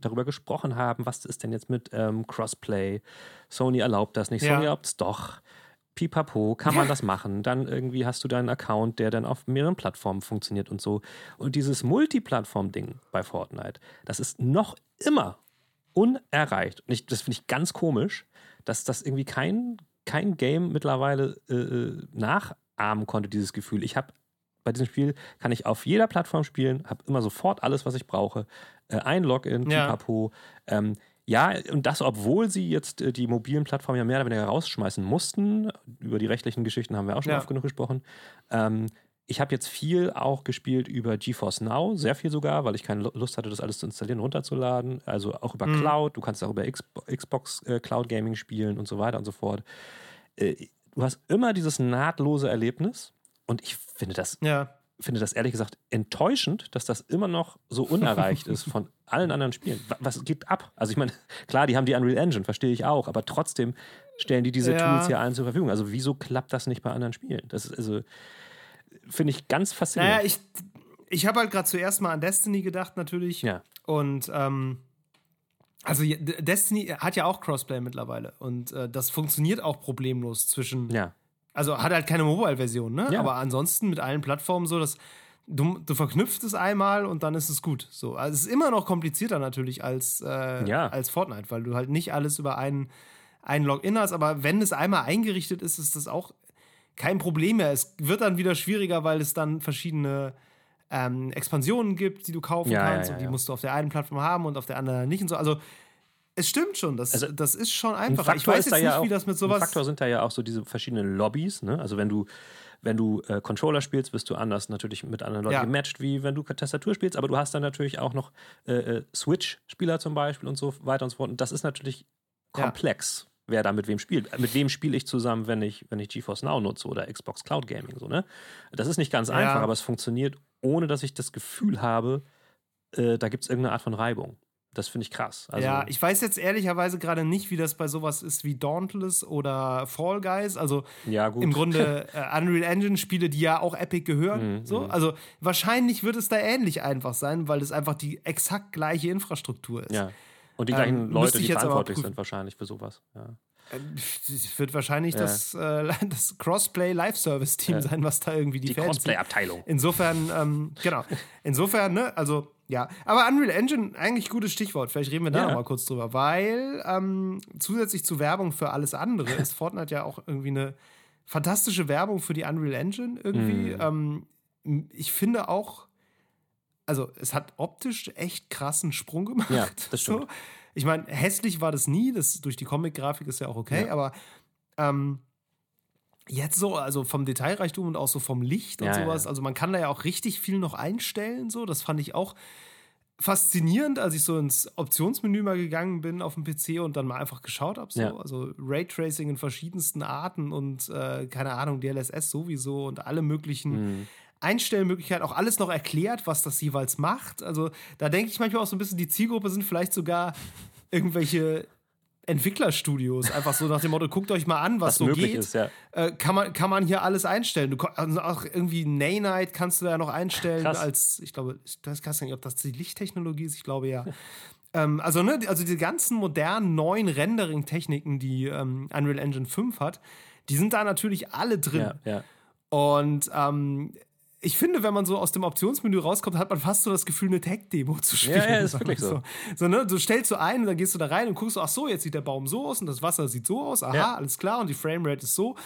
darüber, gesprochen haben, was ist denn jetzt mit ähm, Crossplay? Sony erlaubt das nicht, Ja. Sony erlaubt es doch. Pipapo, kann man das machen? Dann irgendwie hast du deinen Account, der dann auf mehreren Plattformen funktioniert und so. Und dieses Multiplattform-Ding bei Fortnite, das ist noch immer unerreicht. Und ich, das finde ich ganz komisch, dass das irgendwie kein, kein Game mittlerweile äh, äh nachahmen konnte, dieses Gefühl. Ich habe bei diesem Spiel kann ich auf jeder Plattform spielen, habe immer sofort alles, was ich brauche. Äh, ein Login, ja. Pipapo. Ähm, ja, und das, obwohl sie jetzt äh, die mobilen Plattformen ja mehr oder weniger rausschmeißen mussten. Über die rechtlichen Geschichten haben wir auch schon ja. oft genug gesprochen. Ähm, ich habe jetzt viel auch gespielt über GeForce Now, sehr viel sogar, weil ich keine Lust hatte, das alles zu installieren, runterzuladen. Also auch über mhm. Cloud, du kannst auch über Xbox äh, Cloud Gaming spielen und so weiter und so fort. Äh, du hast immer dieses nahtlose Erlebnis und ich finde das, ja. Finde das ehrlich gesagt enttäuschend, dass das immer noch so unerreicht ist von <laughs> allen anderen Spielen. Was geht ab? Also ich meine, <laughs> klar, die haben die Unreal Engine, verstehe ich auch, aber trotzdem stellen die diese ja. Tools hier allen zur Verfügung. Also wieso klappt das nicht bei anderen Spielen? Das ist also finde ich ganz faszinierend. Naja, ich, ich habe halt gerade zuerst mal an Destiny gedacht, natürlich. Ja. Und ähm, also Destiny hat ja auch Crossplay mittlerweile und äh, das funktioniert auch problemlos zwischen. Ja. Also hat halt keine Mobile-Version, ne? Ja. Aber ansonsten mit allen Plattformen so, dass du, du verknüpfst es einmal und dann ist es gut. So, also es ist immer noch komplizierter natürlich als, äh, ja. als Fortnite, weil du halt nicht alles über einen, einen Login hast, aber wenn es einmal eingerichtet ist, ist das auch kein Problem mehr. Es wird dann wieder schwieriger, weil es dann verschiedene ähm, Expansionen gibt, die du kaufen ja, kannst ja, und die musst du auf der einen Plattform haben und auf der anderen nicht und so. Also es stimmt schon, das, also, das ist schon einfach. Ich weiß jetzt nicht, auch, wie das mit sowas. Ein Faktor sind da ja auch so diese verschiedenen Lobbys. Ne? Also wenn du wenn du äh, Controller spielst, bist du anders natürlich mit anderen Leuten ja. gematcht, wie wenn du Tastatur spielst. Aber du hast dann natürlich auch noch äh, äh, Switch-Spieler zum Beispiel und so weiter und so fort. Und das ist natürlich komplex wer da mit wem spielt. Mit wem spiele ich zusammen, wenn ich, wenn ich GeForce Now nutze oder Xbox Cloud Gaming. So, ne? Das ist nicht ganz ja. einfach, aber es funktioniert, ohne dass ich das Gefühl habe, äh, da gibt es irgendeine Art von Reibung. Das finde ich krass. Also, ja, ich weiß jetzt ehrlicherweise gerade nicht, wie das bei sowas ist wie Dauntless oder Fall Guys. Also ja, im Grunde <laughs> äh, Unreal Engine Spiele, die ja auch Epic gehören. Mhm, so. Mhm. Also wahrscheinlich wird es da ähnlich einfach sein, weil es einfach die exakt gleiche Infrastruktur ist. Ja. Und die gleichen ähm, Leute, die verantwortlich sind wahrscheinlich für sowas. Ja. Es äh, wird wahrscheinlich ja. das, äh, <laughs> das Crossplay Live Service Team ja. sein, was da irgendwie die, die Crossplay Abteilung. Insofern, ähm, genau. Insofern, ne, also ja. Aber Unreal Engine, eigentlich gutes Stichwort. Vielleicht reden wir da ja. noch mal kurz drüber, weil ähm, zusätzlich zu Werbung für alles andere <laughs> ist Fortnite ja auch irgendwie eine fantastische Werbung für die Unreal Engine irgendwie. Mhm. Ähm, ich finde auch also es hat optisch echt krassen Sprung gemacht. Ja, das <laughs> stimmt. So. Ich meine, hässlich war das nie, das durch die Comic-Grafik ist ja auch okay, ja. aber ähm, jetzt so, also vom Detailreichtum und auch so vom Licht und ja, sowas, also man kann da ja auch richtig viel noch einstellen, so, das fand ich auch faszinierend, als ich so ins Optionsmenü mal gegangen bin auf dem PC und dann mal einfach geschaut habe, so, ja. also Raytracing in verschiedensten Arten und äh, keine Ahnung, DLSS sowieso und alle möglichen mhm. Einstellmöglichkeiten, auch alles noch erklärt, was das jeweils macht. Also da denke ich manchmal auch so ein bisschen, die Zielgruppe sind vielleicht sogar irgendwelche Entwicklerstudios. Einfach so nach dem Motto, guckt euch mal an, was, was so geht. Ist, ja. äh, kann, man, kann man hier alles einstellen. Du, also auch irgendwie Nay-Night kannst du da noch einstellen Krass. als, ich glaube, ich weiß gar nicht, ob das die Lichttechnologie ist, ich glaube ja. ähm, also, ne, also die ganzen modernen neuen Rendering-Techniken, die ähm, Unreal Engine 5 hat, die sind da natürlich alle drin. Ja, ja. Und ähm, ich finde, wenn man so aus dem Optionsmenü rauskommt, hat man fast so das Gefühl, eine Tech-Demo zu spielen. Ja, ja, ist wirklich so. so. ne? Du stellst so ein und dann gehst du da rein und guckst, ach so, jetzt sieht der Baum so aus und das Wasser sieht so aus. Aha, ja. alles klar. Und die Framerate ist so.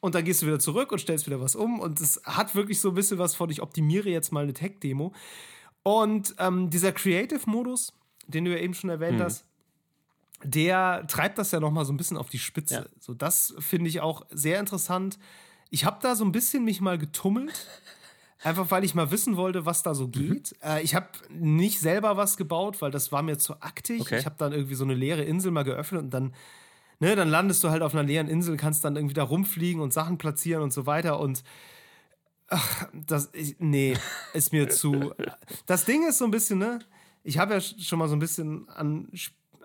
Und dann gehst du wieder zurück und stellst wieder was um. Und es hat wirklich so ein bisschen was von, ich optimiere jetzt mal eine Tech-Demo. Und ähm, dieser Creative-Modus, den du ja eben schon erwähnt mhm. hast, der treibt das ja noch mal so ein bisschen auf die Spitze. Ja. So, das finde ich auch sehr interessant. Ich habe da so ein bisschen mich mal getummelt. Einfach weil ich mal wissen wollte, was da so mhm. geht. Mhm. Äh, ich habe nicht selber was gebaut, weil das war mir zu aktig. Okay. Ich habe dann irgendwie so eine leere Insel mal geöffnet und dann, ne, dann landest du halt auf einer leeren Insel, kannst dann irgendwie da rumfliegen und Sachen platzieren und so weiter. Und ach, das, ich, nee, ist mir zu. Das Ding ist so ein bisschen, ne? Ich habe ja schon mal so ein bisschen an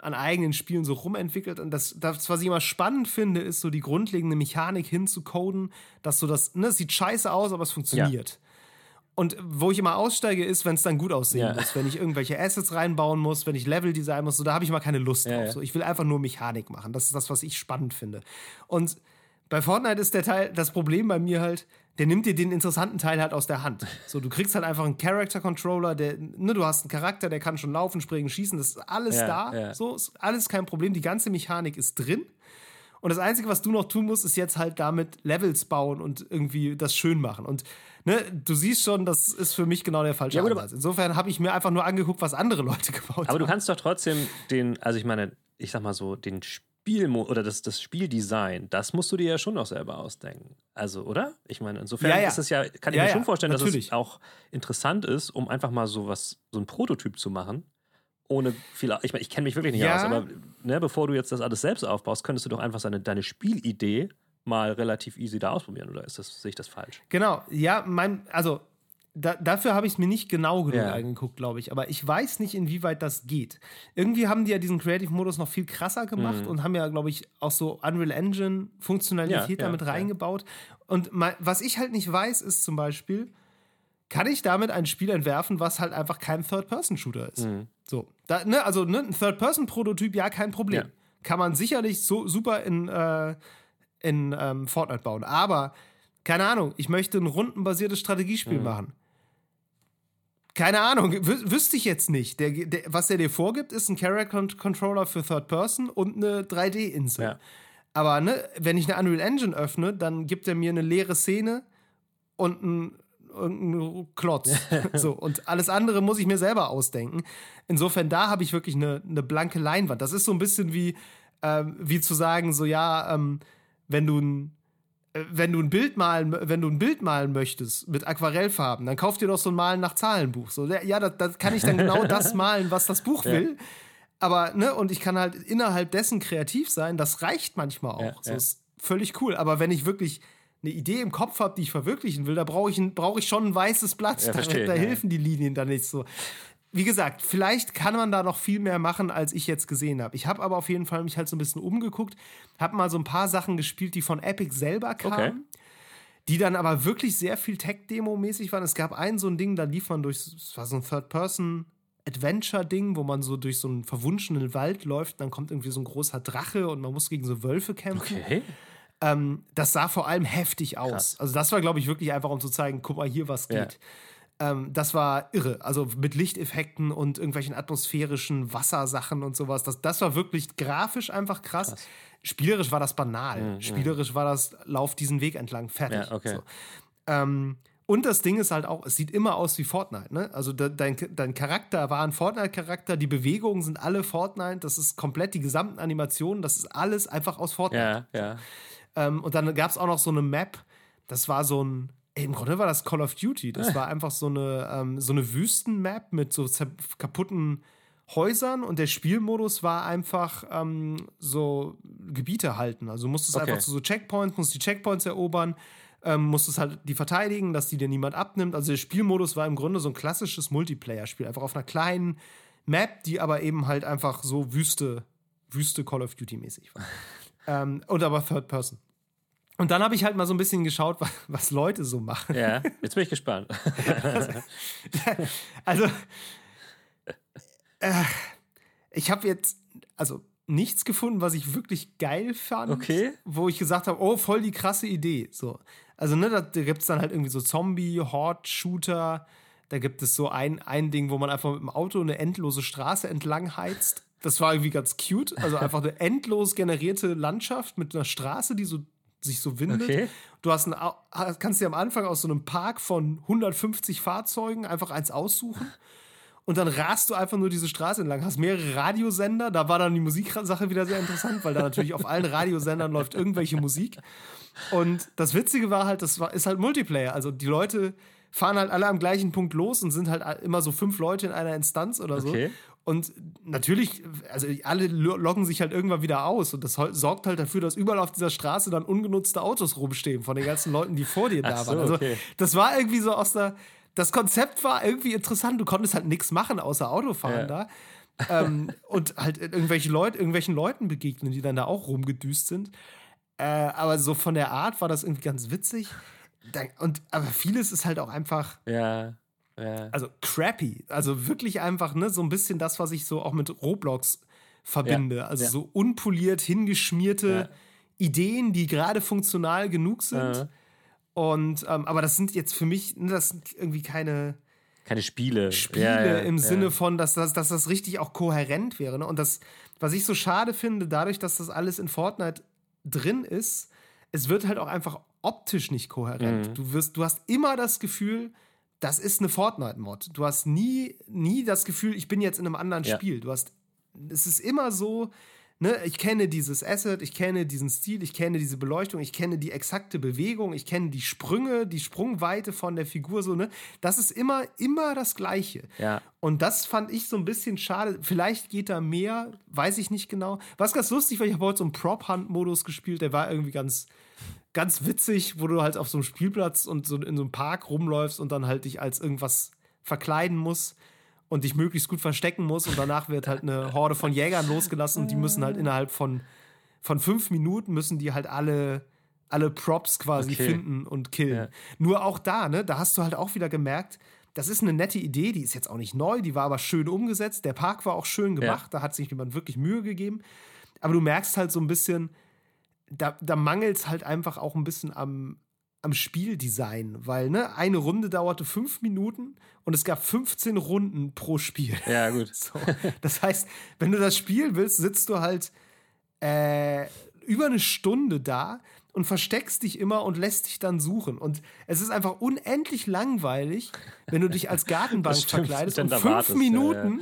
an eigenen Spielen so rumentwickelt. Und das, das, was ich immer spannend finde, ist so die grundlegende Mechanik hinzucoden, dass so das, ne, es sieht scheiße aus, aber es funktioniert. Ja. Und wo ich immer aussteige, ist, wenn es dann gut aussehen ja. muss. Wenn ich irgendwelche Assets reinbauen muss, wenn ich Level design muss, so, da habe ich mal keine Lust ja, drauf. So, ich will einfach nur Mechanik machen. Das ist das, was ich spannend finde. Und bei Fortnite ist der Teil, das Problem bei mir halt, der nimmt dir den interessanten Teil halt aus der Hand. So, du kriegst halt einfach einen Character Controller, der, ne, du hast einen Charakter, der kann schon laufen, springen, schießen, das ist alles Ja, da. So, ist alles kein Problem. Die ganze Mechanik ist drin. Und das Einzige, was du noch tun musst, ist jetzt halt damit Levels bauen und irgendwie das schön machen. Und ne, du siehst schon, das ist für mich genau der falsche Ja, Ansatz. Insofern habe ich mir einfach nur angeguckt, was andere Leute <laughs> gebaut Aber du haben. kannst doch trotzdem den, also ich meine, ich sag mal so, den Spielmo oder das, das Spieldesign, das musst du dir ja schon noch selber ausdenken. Also, oder? Ich meine, insofern Ja, ja. ist es ja, kann ich mir schon vorstellen, dass natürlich. es auch interessant ist, um einfach mal so was, so ein Prototyp zu machen. Ohne viel, ich meine, ich kenne mich wirklich nicht Ja. aus, aber ne, bevor du jetzt das alles selbst aufbaust, könntest du doch einfach seine, deine Spielidee mal relativ easy da ausprobieren, oder ist das, sehe ich das falsch? Genau, ja, mein, also da, dafür habe ich es mir nicht genau genug Ja. angeguckt, glaube ich. Aber ich weiß nicht, inwieweit das geht. Irgendwie haben die ja diesen Creative-Modus noch viel krasser gemacht und haben ja, glaube ich, auch so Unreal Engine-Funktionalität Mhm. Ja, damit reingebaut. Und mein, was ich halt nicht weiß, ist zum Beispiel, kann ich damit ein Spiel entwerfen, was halt einfach kein Third-Person-Shooter ist? Mhm. So, da, ne, also ne, ein Third-Person-Prototyp, ja, kein Problem. Ja. Kann man sicherlich so super in, äh, in ähm, Fortnite bauen. Aber, keine Ahnung, ich möchte ein rundenbasiertes Strategiespiel Mhm. machen. Keine Ahnung, wü wüsste ich jetzt nicht. Der, der, was er dir vorgibt, ist ein Character-Controller für Third Person und eine 3D-Insel. Ja. Aber ne, wenn ich eine Unreal Engine öffne, dann gibt er mir eine leere Szene und ein irgendein Klotz. <laughs> so, und alles andere muss ich mir selber ausdenken. Insofern, da habe ich wirklich eine, eine blanke Leinwand. Das ist so ein bisschen wie, ähm, wie zu sagen, so ja, ähm, wenn du ein äh, wenn du ein Bild malen, wenn du ein Bild malen möchtest mit Aquarellfarben, dann kauf dir doch so ein Malen nach Zahlenbuch. So, ja, da, da kann ich dann genau <laughs> das malen, was das Buch will. Aber, ne, und ich kann halt innerhalb dessen kreativ sein, das reicht manchmal auch. Ja, so ja. ist völlig cool. Aber wenn ich wirklich eine Idee im Kopf habe, die ich verwirklichen will, da brauche ich, ein- brauche ich schon ein weißes Blatt. Ja, da verstehe, da ja. helfen die Linien dann nicht so. Wie gesagt, vielleicht kann man da noch viel mehr machen, als ich jetzt gesehen habe. Ich habe aber auf jeden Fall mich halt so ein bisschen umgeguckt, habe mal so ein paar Sachen gespielt, die von Epic selber kamen. Okay. Die dann aber wirklich sehr viel Tech-Demo-mäßig waren. Es gab ein so ein Ding, da lief man durch, es war so ein Third-Person-Adventure-Ding, wo man so durch so einen verwunschenen Wald läuft, dann kommt irgendwie so ein großer Drache und man muss gegen so Wölfe kämpfen. Okay. Ähm, das sah vor allem heftig aus. Krass. Also das war, glaube ich, wirklich einfach, um zu zeigen, guck mal hier, was Ja. geht. Ähm, das war irre. Also mit Lichteffekten und irgendwelchen atmosphärischen Wassersachen und sowas. Das, das war wirklich grafisch einfach krass. Spielerisch war das banal. Spielerisch war das, lauf diesen Weg entlang, fertig. Mhm, Ja, okay. So. Ähm, und das Ding ist halt auch, es sieht immer aus wie Fortnite, ne? Also de, dein, dein Charakter war ein Fortnite-Charakter, die Bewegungen sind alle Fortnite, das ist komplett die gesamten Animationen, das ist alles einfach aus Fortnite. Ja, ja. Ähm, und dann gab es auch noch so eine Map, das war so ein, im Grunde war das Call of Duty. Das war einfach so eine, ähm, so eine Wüstenmap mit so kaputten Häusern und der Spielmodus war einfach ähm, so Gebiete halten. Also du musstest Okay. einfach zu so Checkpoints, musst die Checkpoints erobern, ähm, musstest halt die verteidigen, dass die dir niemand abnimmt. Also der Spielmodus war im Grunde so ein klassisches Multiplayer-Spiel, einfach auf einer kleinen Map, die aber eben halt einfach so Wüste, Wüste Call of Duty-mäßig war. <laughs> ähm, und aber Third Person. Und dann habe ich halt mal so ein bisschen geschaut, was, was Leute so machen. Ja, <laughs> jetzt bin ich gespannt. <laughs> Also, äh, ich habe jetzt, also nichts gefunden, was ich wirklich geil fand. Okay. Wo ich gesagt habe, oh, voll die krasse Idee. So. Also, ne, da, da gibt es dann halt irgendwie so Zombie, Horde-Shooter. Da gibt es so ein, ein Ding, wo man einfach mit dem Auto eine endlose Straße entlang heizt. Das war irgendwie ganz cute. Also einfach eine endlos generierte Landschaft mit einer Straße, die so, sich so windet. Okay. Du hast ein, kannst dir am Anfang aus so einem Park von 150 Fahrzeugen einfach eins aussuchen. Und dann rast du einfach nur diese Straße entlang, hast mehrere Radiosender. Da war dann die Musiksache wieder sehr interessant, weil da natürlich auf allen Radiosendern läuft irgendwelche Musik. Und das Witzige war halt, das war, ist halt Multiplayer. Also die Leute fahren halt alle am gleichen Punkt los und sind halt immer so fünf Leute in einer Instanz oder so. Okay. Und natürlich, also alle lo- loggen sich halt irgendwann wieder aus. Und das sorgt halt dafür, dass überall auf dieser Straße dann ungenutzte Autos rumstehen von den ganzen Leuten, die vor dir da so, waren. Also okay. das war irgendwie so aus der. Das Konzept war irgendwie interessant. Du konntest halt nichts machen, außer Autofahren Ja. da. ähm, und halt irgendwelche Leute, irgendwelchen Leuten begegnen, die dann da auch rumgedüst sind. Äh, aber so von der Art war das irgendwie ganz witzig. Und, aber vieles ist halt auch einfach, Ja, ja. also crappy. Also wirklich einfach, ne, so ein bisschen das, was ich so auch mit Roblox verbinde. Ja, also ja. so unpoliert, hingeschmierte Ideen, die gerade funktional genug sind. Und ähm, aber das sind jetzt für mich, ne, das sind irgendwie keine Keine Spiele. Spiele im. Sinne von, dass das, dass das richtig auch kohärent wäre. Ne? Und das, was ich so schade finde, dadurch, dass das alles in Fortnite drin ist, es wird halt auch einfach optisch nicht kohärent. Mhm. Du wirst, du hast immer das Gefühl, das ist eine Fortnite-Mod. Du hast nie, nie das Gefühl, ich bin jetzt in einem anderen Ja. Spiel. Du hast, es ist immer so, ne, ich kenne dieses Asset, ich kenne diesen Stil, ich kenne diese Beleuchtung, ich kenne die exakte Bewegung, ich kenne die Sprünge, die Sprungweite von der Figur, so, ne? Das ist immer, immer das Gleiche. Ja. Und das fand ich so ein bisschen schade. Vielleicht geht da mehr, weiß ich nicht genau. Was ganz lustig war, ich habe heute so einen Prop-Hunt-Modus gespielt, der war irgendwie ganz, ganz witzig, wo du halt auf so einem Spielplatz und so in so einem Park rumläufst und dann halt dich als irgendwas verkleiden musst und dich möglichst gut verstecken musst und danach wird halt eine Horde von Jägern losgelassen und die müssen halt innerhalb von, von fünf Minuten müssen die halt alle, alle Props quasi Okay. finden und killen. Ja. Nur auch da, ne, da hast du halt auch wieder gemerkt, das ist eine nette Idee, die ist jetzt auch nicht neu, die war aber schön umgesetzt. Der Park war auch schön gemacht, da hat sich jemand wirklich Mühe gegeben. Aber du merkst halt so ein bisschen, da, da mangelt es halt einfach auch ein bisschen am, am Spieldesign, weil ne, eine Runde dauerte fünf Minuten und es gab 15 Runden pro Spiel. Ja, gut. <laughs> So. Das heißt, wenn du das spielen willst, sitzt du halt äh, über eine Stunde da und versteckst dich immer und lässt dich dann suchen. Und es ist einfach unendlich langweilig, wenn du dich als Gartenbank stimmt, verkleidest und fünf wartest, ja, Minuten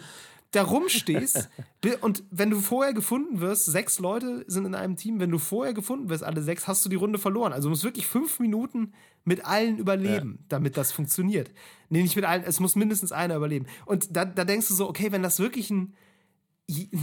da rumstehst. <laughs> und wenn du vorher gefunden wirst, sechs Leute sind in einem Team, wenn du vorher gefunden wirst, alle sechs, hast du die Runde verloren. Also du musst wirklich fünf Minuten mit allen überleben, damit das funktioniert. Nee, nicht mit allen, es muss mindestens einer überleben. Und da, da denkst du so, okay, wenn das wirklich ein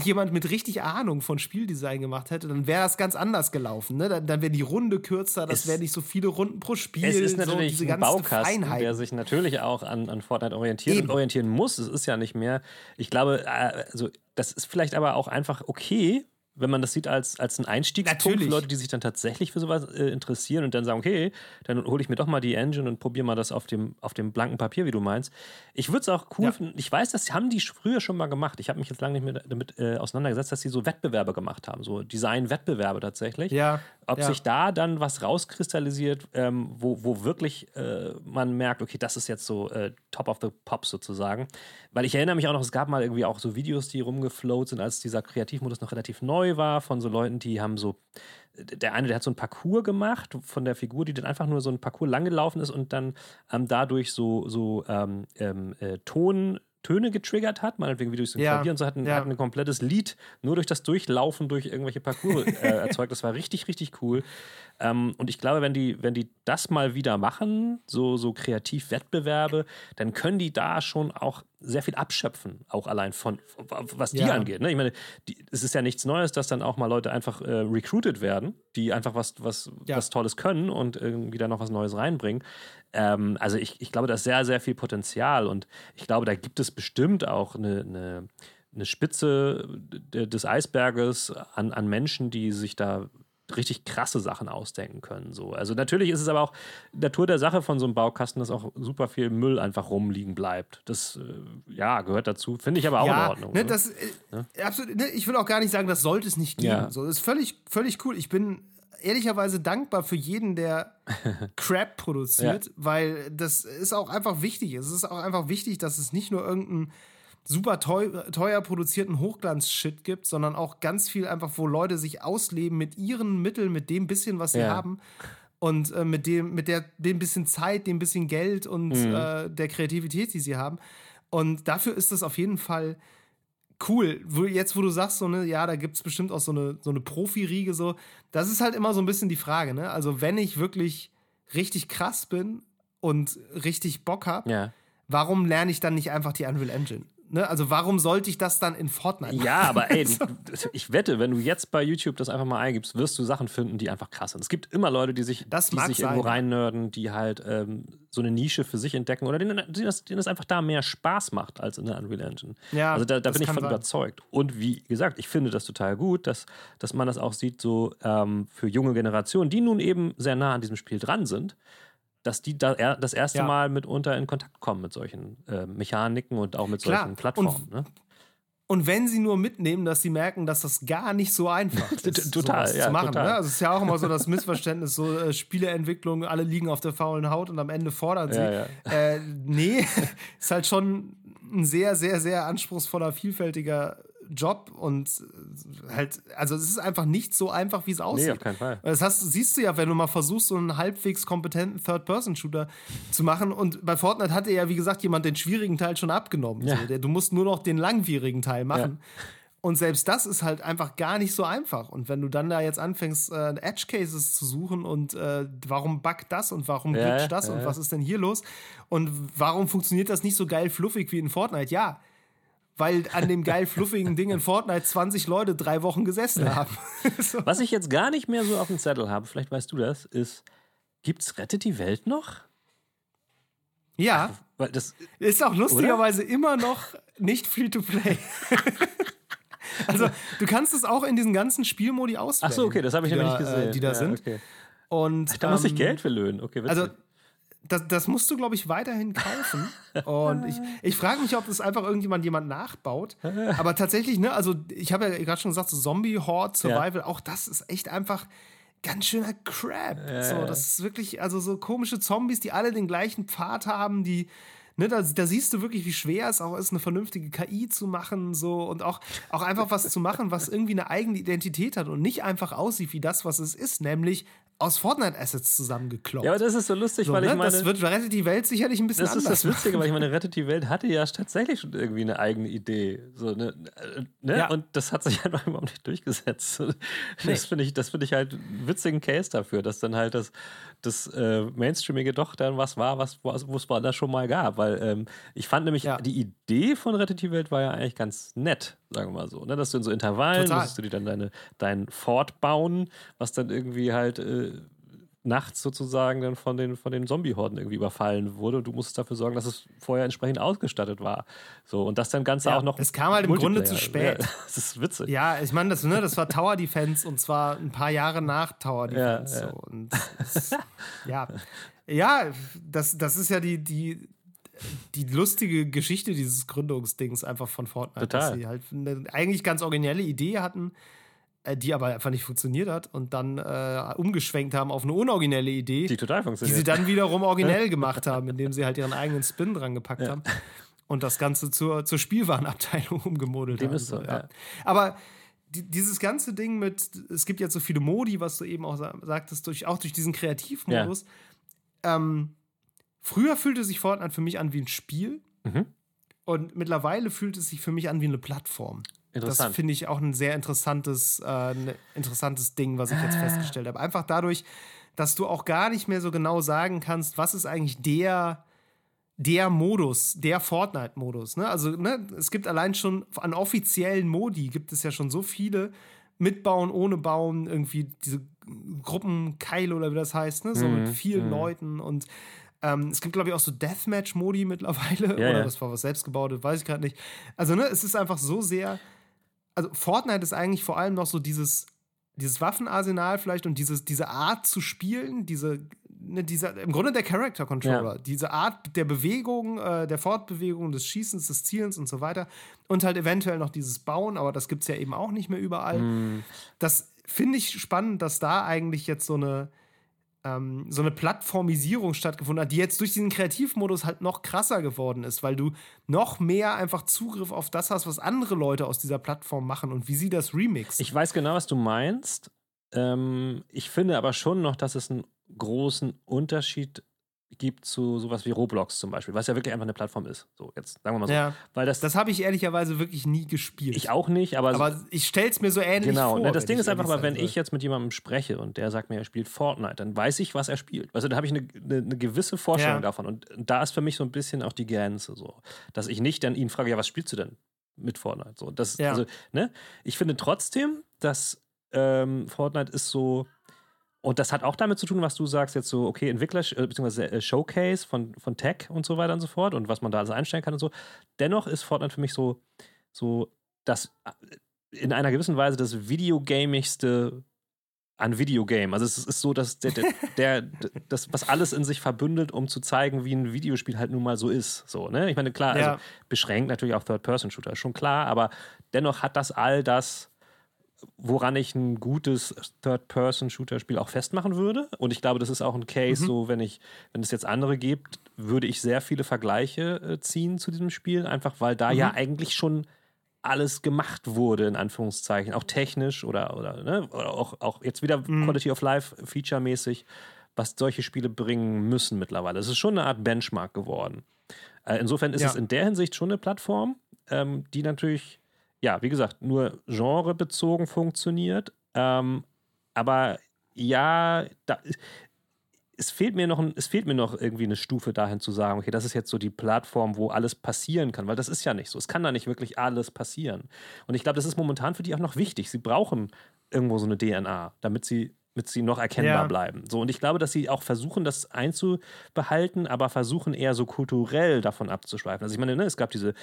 jemand mit richtig Ahnung von Spieldesign gemacht hätte, dann wäre das ganz anders gelaufen. Ne? Dann, dann wäre die Runde kürzer, das wären nicht so viele Runden pro Spiel. Es ist so natürlich diese ein Baukasten, Feinheiten. der sich natürlich auch an, an Fortnite orientiert Eben. und orientieren muss. Es ist ja nicht mehr. Ich glaube, äh, also das ist vielleicht aber auch einfach okay, wenn man das sieht als, als einen Einstiegspunkt Natürlich. für Leute, die sich dann tatsächlich für sowas äh, interessieren und dann sagen, okay, dann hole ich mir doch mal die Engine und probiere mal das auf dem, auf dem blanken Papier, wie du meinst. Ich würde es auch cool Ja. finden. Ich weiß, das haben die früher schon mal gemacht. Ich habe mich jetzt lange nicht mehr damit äh, auseinandergesetzt, dass sie so Wettbewerbe gemacht haben, so Design-Wettbewerbe tatsächlich. Ja, Ob ja. sich da dann was rauskristallisiert, ähm, wo, wo wirklich äh, man merkt, okay, das ist jetzt so äh, Top of the Pops sozusagen. Weil ich erinnere mich auch noch, es gab mal irgendwie auch so Videos, die rumgeflowt sind, als dieser Kreativmodus noch relativ neu war, von so Leuten, die haben so, der eine, der hat so ein Parcours gemacht von der Figur, die dann einfach nur so ein Parcours langgelaufen ist und dann ähm, dadurch so, so ähm, ähm, äh, Ton. Töne getriggert hat, meinetwegen wie durch so ein Ja, Klavier und so hat ein, ja. hat ein komplettes Lied nur durch das Durchlaufen durch irgendwelche Parcours äh, <laughs> erzeugt. Das war richtig, richtig cool. Ähm, und ich glaube, wenn die, wenn die das mal wieder machen, so, so kreativ Wettbewerbe, dann können die da schon auch sehr viel abschöpfen, auch allein von, was die Ja. angeht. Ne? Ich meine, die, es ist ja nichts Neues, dass dann auch mal Leute einfach äh, recruited werden, die einfach was, was, Ja. was Tolles können und irgendwie da noch was Neues reinbringen. Ähm, also ich, ich glaube, da ist sehr, sehr viel Potenzial und ich glaube, da gibt es bestimmt auch eine, eine, eine Spitze de- des Eisberges an, an Menschen, die sich da richtig krasse Sachen ausdenken können. So. Also natürlich ist es aber auch Natur der Sache von so einem Baukasten, dass auch super viel Müll einfach rumliegen bleibt. Das äh, ja, gehört dazu. Finde ich aber auch ja, in Ordnung. Ne, ne? das, äh, absolut, ne, ich will auch gar nicht sagen, das sollte es nicht geben. Ja. So, das ist völlig, völlig cool. Ich bin ehrlicherweise dankbar für jeden, der <laughs> Crap produziert, weil das ist auch einfach wichtig. Es ist auch einfach wichtig, dass es nicht nur irgendeinen super teuer, teuer produzierten Hochglanz-Shit gibt, sondern auch ganz viel einfach, wo Leute sich ausleben mit ihren Mitteln, mit dem bisschen, was sie Ja. haben. Und äh, mit dem, mit der, dem bisschen Zeit, dem bisschen Geld und Mhm. äh, der Kreativität, die sie haben. Und dafür ist es auf jeden Fall cool. Jetzt, wo du sagst, so, ne, ja, da gibt es bestimmt auch so eine, so eine Profi-Riege, so, das ist halt immer so ein bisschen die Frage, ne? Also, wenn ich wirklich richtig krass bin und richtig Bock habe, ja. warum lerne ich dann nicht einfach die Unreal Engine? Ne? Also, warum sollte ich das dann in Fortnite machen? Ja, aber ey, <laughs> ich wette, wenn du jetzt bei YouTube das einfach mal eingibst, wirst du Sachen finden, die einfach krass sind. Es gibt immer Leute, die sich, Das die sich sein, irgendwo reinnörden, die halt ähm, so eine Nische für sich entdecken oder denen, denen, das, denen das einfach da mehr Spaß macht als in der Unreal Engine. Ja, also da, da bin ich von sein. überzeugt. Und wie gesagt, ich finde das total gut, dass, dass man das auch sieht, so ähm, für junge Generationen, die nun eben sehr nah an diesem Spiel dran sind, dass die da er, das erste Ja. Mal mitunter in Kontakt kommen mit solchen äh, Mechaniken und auch mit Klar. solchen Plattformen. Ne? Und wenn sie nur mitnehmen, dass sie merken, dass das gar nicht so einfach <laughs> ist, total, ja, zu machen. total. Ne? Also es ist ja auch immer so das Missverständnis, so äh, Spieleentwicklung, alle liegen auf der faulen Haut und am Ende fordert sie. Ja. Äh, nee, <laughs> ist halt schon ein sehr, sehr, sehr anspruchsvoller, vielfältiger Job und äh, halt, also es ist einfach nicht so einfach, wie es aussieht. Nee, auf keinen Fall. Das hast, siehst du ja, wenn du mal versuchst, so einen halbwegs kompetenten Third-Person-Shooter zu machen. Und bei Fortnite hatte ja, wie gesagt, jemand den schwierigen Teil schon abgenommen. Ja. So. Der, du musst nur noch den langwierigen Teil machen. Und selbst das ist halt einfach gar nicht so einfach. Und wenn du dann da jetzt anfängst, äh, Edge Cases zu suchen und äh, warum buggt das und warum Ja, glitscht das ja, und ja. was ist denn hier los und warum funktioniert das nicht so geil fluffig wie in Fortnite? Ja, weil an dem geil fluffigen Ding in Fortnite 20 Leute drei Wochen gesessen haben. <laughs> so. Was ich jetzt gar nicht mehr so auf dem Zettel habe, vielleicht weißt du das, ist, gibt's Rettet die Welt noch? Ja, Weil das, ist auch lustigerweise immer noch nicht free to play. <laughs> also, du kannst es auch in diesen ganzen Spielmodi auswählen. ach so, okay, das habe ich nämlich da, nicht gesehen. Äh, die da Ja, sind. Okay. Und Da muss ich ähm, Geld für löhnen. Okay, witzig. Also, das, das musst du, glaube ich, weiterhin kaufen. <laughs> Und ich, ich frage mich, ob das einfach irgendjemand jemand nachbaut. Aber tatsächlich, ne, also ich habe ja gerade schon gesagt, so Zombie Horde Survival, auch das ist echt einfach ganz schöner Crap. so, das ist wirklich, also so komische Zombies, die alle den gleichen Pfad haben, die. Ne, da, da siehst du wirklich, wie schwer es auch ist, eine vernünftige KI zu machen, so und auch, auch einfach was zu machen, was irgendwie eine eigene Identität hat und nicht einfach aussieht wie das, was es ist, nämlich aus Fortnite-Assets zusammengekloppt. ja, aber das ist so lustig, So, weil ich ne? meine. das wird rettet die Welt sicherlich ein bisschen Das ist anders. das Witzige, weil ich meine, <laughs> Rettet die Welt hatte ja tatsächlich schon irgendwie eine eigene Idee. So, ne, ne? Ja. Und das hat sich <laughs> einfach überhaupt nicht durchgesetzt. Das Nee. finde ich, das finde ich halt einen witzigen Case dafür, dass dann halt das, das äh, Mainstreamige doch dann was war, was wo es da schon mal gab. Weil ähm, ich fand nämlich, Ja. die Idee von Rettet die Welt war ja eigentlich ganz nett, sagen wir mal so. Ne? Dass du in so Intervallen Total. musstest du dir dann deine, dein Fort bauen, was dann irgendwie halt. Äh, nachts sozusagen dann von den, von den Zombie-Horden irgendwie überfallen wurde und du musstest dafür sorgen, dass es vorher entsprechend ausgestattet war. So, und das dann Ganze Ja, auch noch. es kam halt im Grunde zu spät. Ja, <laughs> das ist witzig. ja, ich meine, das, ne, das war Tower Defense und zwar ein paar Jahre nach Tower Defense. ja. So. Und das, ja, ja das, das ist ja die, die, die lustige Geschichte dieses Gründungsdings einfach von Fortnite. Total. Dass sie halt eine eigentlich ganz originelle Idee hatten, die aber einfach nicht funktioniert hat und dann äh, umgeschwenkt haben auf eine unoriginelle Idee. Die total die funktioniert. sie dann wiederum <laughs> originell gemacht haben, indem sie halt ihren eigenen Spin dran gepackt haben und das Ganze zur, zur Spielwarenabteilung <laughs> umgemodelt haben. so, ja. Aber die, dieses ganze Ding mit, es gibt jetzt so viele Modi, was du eben auch sa- sagtest, durch, auch durch diesen Kreativmodus. Ähm, früher fühlte sich Fortnite für mich an wie ein Spiel Mhm. und mittlerweile fühlt es sich für mich an wie eine Plattform. Das finde ich auch ein sehr interessantes, äh, ein interessantes Ding, was ich jetzt festgestellt habe. Einfach dadurch, dass du auch gar nicht mehr so genau sagen kannst, was ist eigentlich der, der Modus, der Fortnite-Modus. Ne? Also ne, es gibt allein schon an offiziellen Modi gibt es ja schon so viele. Mitbauen, ohne Bauen, irgendwie diese Gruppenkeile oder wie das heißt, ne? so Mhm, mit vielen Leuten und ähm, es gibt, glaube ich, auch so Deathmatch-Modi mittlerweile. Ja, oder ja. das war was selbstgebautes, weiß ich gerade nicht. Also, ne, es ist einfach so sehr. Also, Fortnite ist eigentlich vor allem noch so dieses, dieses Waffenarsenal vielleicht und dieses, diese Art zu spielen, diese, ne, dieser, im Grunde der Character Controller, Ja. diese Art der Bewegung, äh, der Fortbewegung, des Schießens, des Zielens und so weiter. Und halt eventuell noch dieses Bauen, aber das gibt es ja eben auch nicht mehr überall. Hm. Das finde ich spannend, dass da eigentlich jetzt so eine, ähm, so eine Plattformisierung stattgefunden hat, die jetzt durch diesen Kreativmodus halt noch krasser geworden ist, weil du noch mehr einfach Zugriff auf das hast, was andere Leute aus dieser Plattform machen und wie sie das remixen. Ich weiß genau, was du meinst. Ähm, ich finde aber schon noch, dass es einen großen Unterschied gibt zu sowas wie Roblox zum Beispiel, was ja wirklich einfach eine Plattform ist. So, jetzt sagen wir mal so. ja, Weil das, das habe ich ehrlicherweise wirklich nie gespielt. ich auch nicht, aber, aber ich stelle es mir so ähnlich genau. vor. ne, das wenn Ding ich ist einfach, ehrlich wenn ich jetzt mit jemandem spreche und der sagt mir, er spielt Fortnite, dann weiß ich, was er spielt. Also da habe ich eine, eine, eine gewisse Vorstellung Ja. davon. Und da ist für mich so ein bisschen auch die Grenze so, dass ich nicht dann ihn frage, ja, was spielst du denn mit Fortnite? So, das, Ja. also, ne? Ich finde trotzdem, dass ähm, Fortnite ist so, und das hat auch damit zu tun, was du sagst, jetzt so, okay, Entwickler, äh, beziehungsweise äh, Showcase von, von Tech und so weiter und so fort und was man da alles einstellen kann und so. Dennoch ist Fortnite für mich so, so das äh, in einer gewissen Weise das videogamigste an Videogame. Also es ist so, dass der, der, der, <laughs> das, was alles in sich verbündet, um zu zeigen, wie ein Videospiel halt nun mal so ist. So, ne? Ich meine, klar, also ja. beschränkt natürlich auch Third-Person-Shooter, schon klar, aber dennoch hat das all das, woran ich ein gutes Third-Person-Shooter-Spiel auch festmachen würde. Und ich glaube, das ist auch ein Case, mhm. so wenn ich, wenn es jetzt andere gibt, würde ich sehr viele Vergleiche äh, ziehen zu diesem Spiel, einfach weil da mhm. ja eigentlich schon alles gemacht wurde, in Anführungszeichen, auch technisch oder, oder, ne, oder auch, auch jetzt wieder mhm. Quality of Life Feature-mäßig, was solche Spiele bringen müssen mittlerweile. Es ist schon eine Art Benchmark geworden. Äh, insofern ist ja. es in der Hinsicht schon eine Plattform, ähm, die natürlich, ja, wie gesagt, nur genrebezogen funktioniert. Ähm, aber ja, da, es fehlt mir noch, es fehlt mir noch irgendwie eine Stufe dahin zu sagen, okay, das ist jetzt so die Plattform, wo alles passieren kann, weil das ist ja nicht so. Es kann da nicht wirklich alles passieren. Und ich glaube, das ist momentan für die auch noch wichtig. Sie brauchen irgendwo so eine DNA, damit sie damit sie noch erkennbar ja. bleiben. So, und ich glaube, dass sie auch versuchen, das einzubehalten, aber versuchen eher so kulturell davon abzuschweifen. Also ich meine, ne, es gab diese,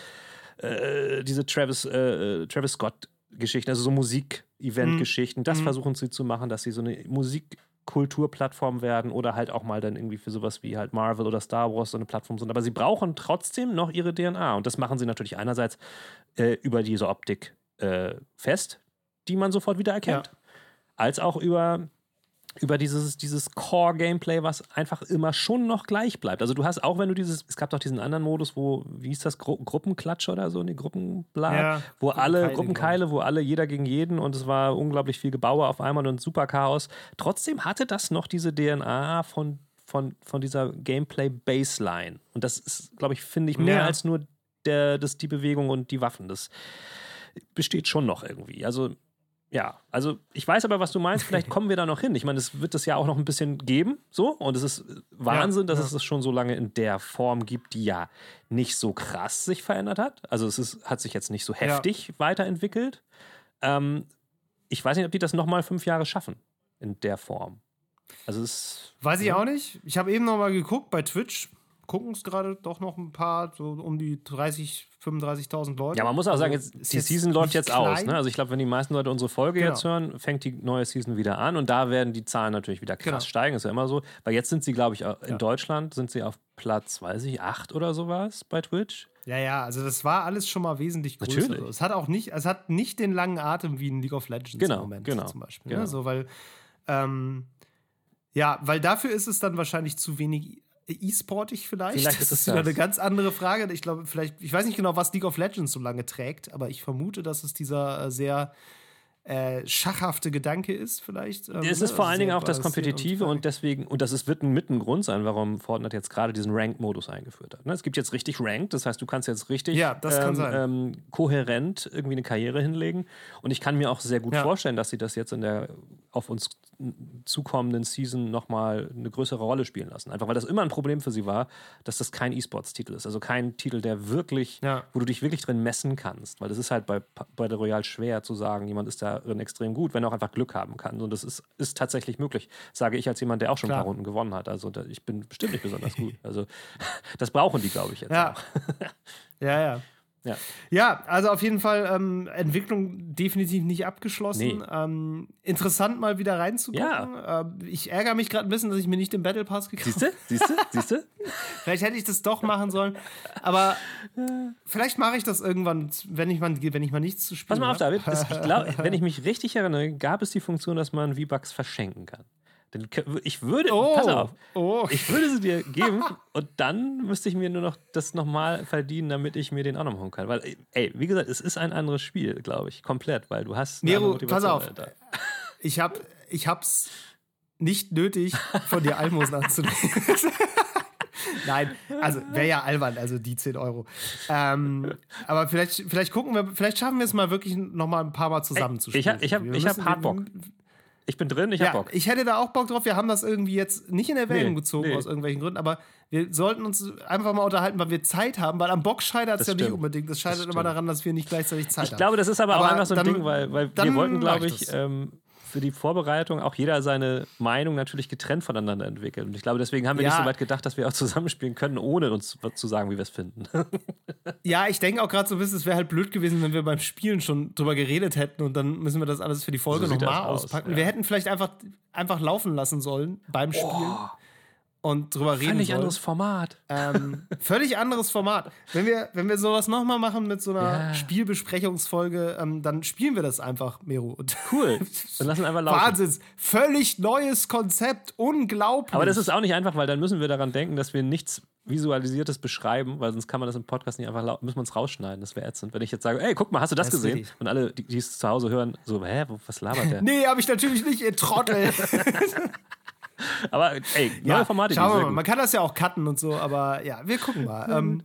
äh, diese Travis, äh, Travis Scott-Geschichten, also so Musik-Event-Geschichten. Das mhm. versuchen sie zu machen, dass sie so eine Musik- Kulturplattform werden oder halt auch mal dann irgendwie für sowas wie halt Marvel oder Star Wars so eine Plattform sind. Aber sie brauchen trotzdem noch ihre DNA. Und das machen sie natürlich einerseits äh, über diese Optik äh, fest, die man sofort wieder erkennt, ja. als auch über über dieses, dieses Core-Gameplay, was einfach immer schon noch gleich bleibt. Also du hast auch, wenn du dieses, es gab doch diesen anderen Modus, wo, wie hieß das, Gru Gruppenklatsche oder so, die Gruppenbla, ja, wo alle, Gruppenkeile, wo alle, jeder gegen jeden und es war unglaublich viel Gebaue auf einmal und super Chaos. Trotzdem hatte das noch diese DNA von, von, von dieser Gameplay-Baseline. Und das ist, glaube ich, finde ich, mehr ja. als nur der, das, die Bewegung und die Waffen. Das besteht schon noch irgendwie. Also ja, also ich weiß aber, was du meinst. Vielleicht kommen wir da noch hin. Ich meine, es wird es ja auch noch ein bisschen geben, so. Und es ist Wahnsinn, ja, dass ja. es es schon so lange in der Form gibt, die ja nicht so krass sich verändert hat. Also es ist, hat sich jetzt nicht so heftig ja. weiterentwickelt. Ähm, ich weiß nicht, ob die das nochmal fünf Jahre schaffen in der Form. Also es weiß ich auch nicht. Ich habe eben nochmal geguckt bei Twitch gucken es gerade doch noch ein paar, so um die 30, 35.000 Leute. Ja, man muss auch also, sagen, jetzt, die jetzt Season läuft jetzt klein. aus. Ne? Also ich glaube, wenn die meisten Leute unsere Folge genau. jetzt hören, fängt die neue Season wieder an und da werden die Zahlen natürlich wieder krass genau. steigen. Ist ja immer so. Weil jetzt sind sie, glaube ich, in ja. Deutschland sind sie auf Platz, weiß ich, 8 oder sowas bei Twitch. Ja, ja, also das war alles schon mal wesentlich größer. Natürlich. Es hat auch nicht, es hat nicht den langen Atem wie in League of Legends genau, im Moment genau, zum Beispiel. Ne? Genau. Ne? So, weil, ähm, ja, weil dafür ist es dann wahrscheinlich zu wenig e-sportig vielleicht. Vielleicht ist das ist wieder eine ganz andere Frage. Ich glaube, vielleicht, ich weiß nicht genau, was League of Legends so lange trägt, aber ich vermute, dass es dieser äh, sehr äh, schachhafte Gedanke ist, vielleicht. Ähm, es ist vor allen Dingen auch das Kompetitive und, und, deswegen, und das ist, wird ein, mit ein Grund sein, warum Fortnite jetzt gerade diesen Ranked-Modus eingeführt hat. Ne? Es gibt jetzt richtig Ranked, das heißt, du kannst jetzt richtig ja, ähm, ähm, kohärent irgendwie eine Karriere hinlegen. Und ich kann mir auch sehr gut ja. vorstellen, dass sie das jetzt in der auf uns zukommenden Season nochmal eine größere Rolle spielen lassen. Einfach weil das immer ein Problem für sie war, dass das kein E-Sports-Titel ist. Also kein Titel, der wirklich, ja. wo du dich wirklich drin messen kannst. Weil das ist halt bei, bei der Royal schwer zu sagen, jemand ist darin extrem gut, wenn er auch einfach Glück haben kann. Und das ist, ist tatsächlich möglich, sage ich als jemand, der auch schon Klar. ein paar Runden gewonnen hat. Also da, ich bin bestimmt nicht besonders gut. Also <laughs> das brauchen die, glaube ich, jetzt. Ja. Auch. <laughs> ja, ja. Ja. ja, also auf jeden Fall ähm, Entwicklung definitiv nicht abgeschlossen. Nee. Ähm, interessant mal wieder reinzugucken. Ja. Ähm, ich ärgere mich gerade ein bisschen, dass ich mir nicht den Battle Pass gekauft habe. Siehst du? Siehst du? vielleicht hätte ich das doch machen sollen. Aber vielleicht mache ich das irgendwann, wenn ich mal, wenn ich mal nichts zu spielen habe. Pass mal auf, David. ich glaub, <laughs> wenn ich mich richtig erinnere, gab es die Funktion, dass man V-Bucks verschenken kann. Ich würde, oh, pass auf, oh. ich würde sie dir <laughs> geben und dann müsste ich mir nur noch das nochmal verdienen, damit ich mir den auch noch machen kann. Weil, ey, wie gesagt, es ist ein anderes Spiel, glaube ich, komplett, weil du hast. Nero, pass auf. Alter. Ich habe, ich hab's nicht nötig, von dir Almosen anzunehmen. <laughs> Nein, also wäre ja albern, also die 10 Euro. Ähm, aber vielleicht, vielleicht gucken wir, vielleicht schaffen wir es mal wirklich noch mal ein paar Mal zusammen zu spielen. Ich habe ich hab, ich hab hart Bock. Ich bin drin, ich ja, hab Bock. Ich hätte da auch Bock drauf. Wir haben das irgendwie jetzt nicht in Erwägung nee, gezogen nee. aus irgendwelchen Gründen, aber wir sollten uns einfach mal unterhalten, weil wir Zeit haben, weil am Bock scheitert es ja nicht unbedingt. Das scheitert das immer daran, dass wir nicht gleichzeitig Zeit ich haben. Ich glaube, das ist aber, aber auch einfach so ein dann, Ding, weil, weil wir wollten, glaube ich, ähm, für die Vorbereitung auch jeder seine Meinung natürlich getrennt voneinander entwickelt. Und ich glaube, deswegen haben wir Ja. nicht so weit gedacht, dass wir auch zusammenspielen können, ohne uns zu sagen, wie wir es finden. <laughs> Ja, ich denke auch gerade so ein bisschen, es wäre halt blöd gewesen, wenn wir beim Spielen schon drüber geredet hätten und dann müssen wir das alles für die Folge So nochmal aus, auspacken. ja. Wir hätten vielleicht einfach, einfach laufen lassen sollen beim Spielen und drüber reden Völlig sollen. anderes Format. Ähm, völlig anderes Format. Wenn wir, wenn wir sowas nochmal machen mit so einer Ja. Spielbesprechungsfolge, ähm, dann spielen wir das einfach, Mero. Und Cool. <laughs> Dann lassen wir einfach laufen. Wahnsinn. Völlig neues Konzept. Unglaublich. Aber das ist auch nicht einfach, weil dann müssen wir daran denken, dass wir nichts Visualisiertes beschreiben, weil sonst kann man das im Podcast nicht einfach, müssen wir uns rausschneiden. Das wäre ätzend. Wenn ich jetzt sage, ey, guck mal, hast du das, Das gesehen? Und alle, die, es zu Hause hören, so, hä, was labert der? <laughs> Nee, habe ich natürlich nicht, ihr Trottel. <laughs> <laughs> Aber ey, neue Formate, die schauen wir mal. Man kann das ja auch cutten und so, aber ja, wir gucken mal. <laughs> ähm,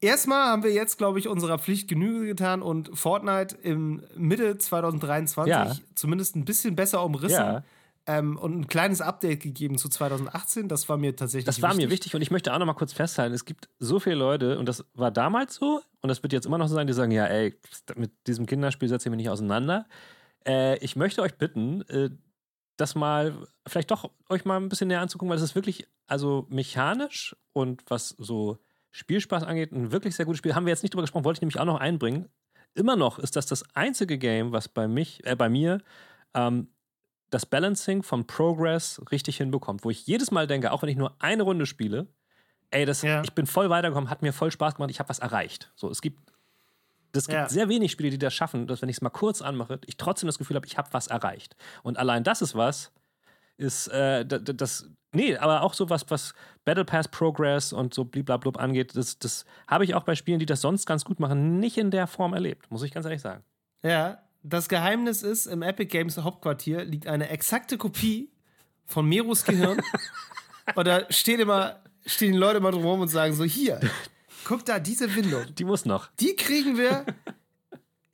erstmal haben wir jetzt, glaube ich, unserer Pflicht Genüge getan und Fortnite im Mitte 2023 Ja. zumindest ein bisschen besser umrissen. Ja. Ähm, und ein kleines Update gegeben zu 2018. Das war mir tatsächlich Das war mir wichtig und ich möchte auch noch mal kurz festhalten, es gibt so viele Leute und das war damals so und das wird jetzt immer noch so sein, die sagen, ja, ey, mit diesem Kinderspiel setze ich mich nicht auseinander. Äh, ich möchte euch bitten, äh, das mal vielleicht doch euch mal ein bisschen näher anzugucken, weil es ist wirklich also mechanisch und was so Spielspaß angeht, ein wirklich sehr gutes Spiel. Haben wir jetzt nicht drüber gesprochen, wollte ich nämlich auch noch einbringen. Immer noch ist das das einzige Game, was bei mich, äh, bei mir ähm, das Balancing von Progress richtig hinbekommt, wo ich jedes Mal denke, auch wenn ich nur eine Runde spiele, ey, das, Ja. ich bin voll weitergekommen, hat mir voll Spaß gemacht, ich habe was erreicht. So, es gibt, es gibt Ja. sehr wenig Spiele, die das schaffen, dass wenn ich es mal kurz anmache, ich trotzdem das Gefühl habe, ich habe was erreicht. Und allein das ist was, ist äh, da- da- das, nee, aber auch so was, was Battle Pass Progress und so bliblablub angeht, das, das habe ich auch bei Spielen, die das sonst ganz gut machen, nicht in der Form erlebt, muss ich ganz ehrlich sagen. Ja, das Geheimnis ist, im Epic Games Hauptquartier liegt eine exakte Kopie von Meros Gehirn. und da steht immer, stehen die Leute immer drum rum und sagen so, hier, guck da, diese Windung, <laughs> Die muss noch. die kriegen wir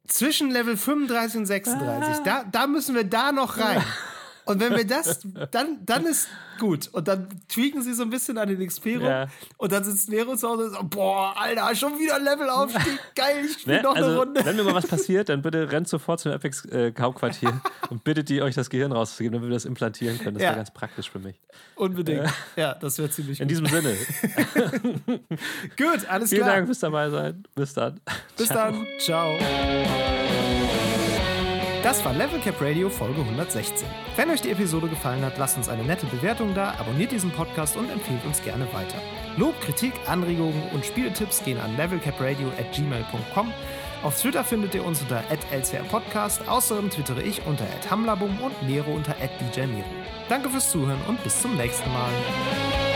zwischen Level 35 und 36. Da, da müssen wir da noch rein. <laughs> Und wenn wir das, dann, dann ist gut. Und dann tweaken sie so ein bisschen an den XP rum. Ja. Und dann sitzt Nero zu Hause und so, boah, Alter, schon wieder Levelaufstieg. <laughs> Geil, ich spiele Ne? noch eine Also, Runde. wenn mir mal was <laughs> passiert, dann bitte rennt sofort zum Epics äh, Hauptquartier <laughs> und bittet die, euch das Gehirn rauszugeben, damit wir das implantieren können. Das Ja. wäre ganz praktisch für mich. Unbedingt. Ja, das wäre ziemlich In gut. diesem Sinne, Gut, alles vielen klar. Dank fürs dabei sein. Bis dann. Bis Ciao. dann. Ciao. Das war Level Cap Radio Folge 116. Wenn euch die Episode gefallen hat, lasst uns eine nette Bewertung da, abonniert diesen Podcast und empfehlt uns gerne weiter. Lob, Kritik, Anregungen und Spieltipps gehen an levelcapradio at gmail.com. Auf Twitter findet ihr uns unter @lcrpodcast. Außerdem twittere ich unter @hamlabum und Nero unter @djnero. Danke fürs Zuhören und bis zum nächsten Mal.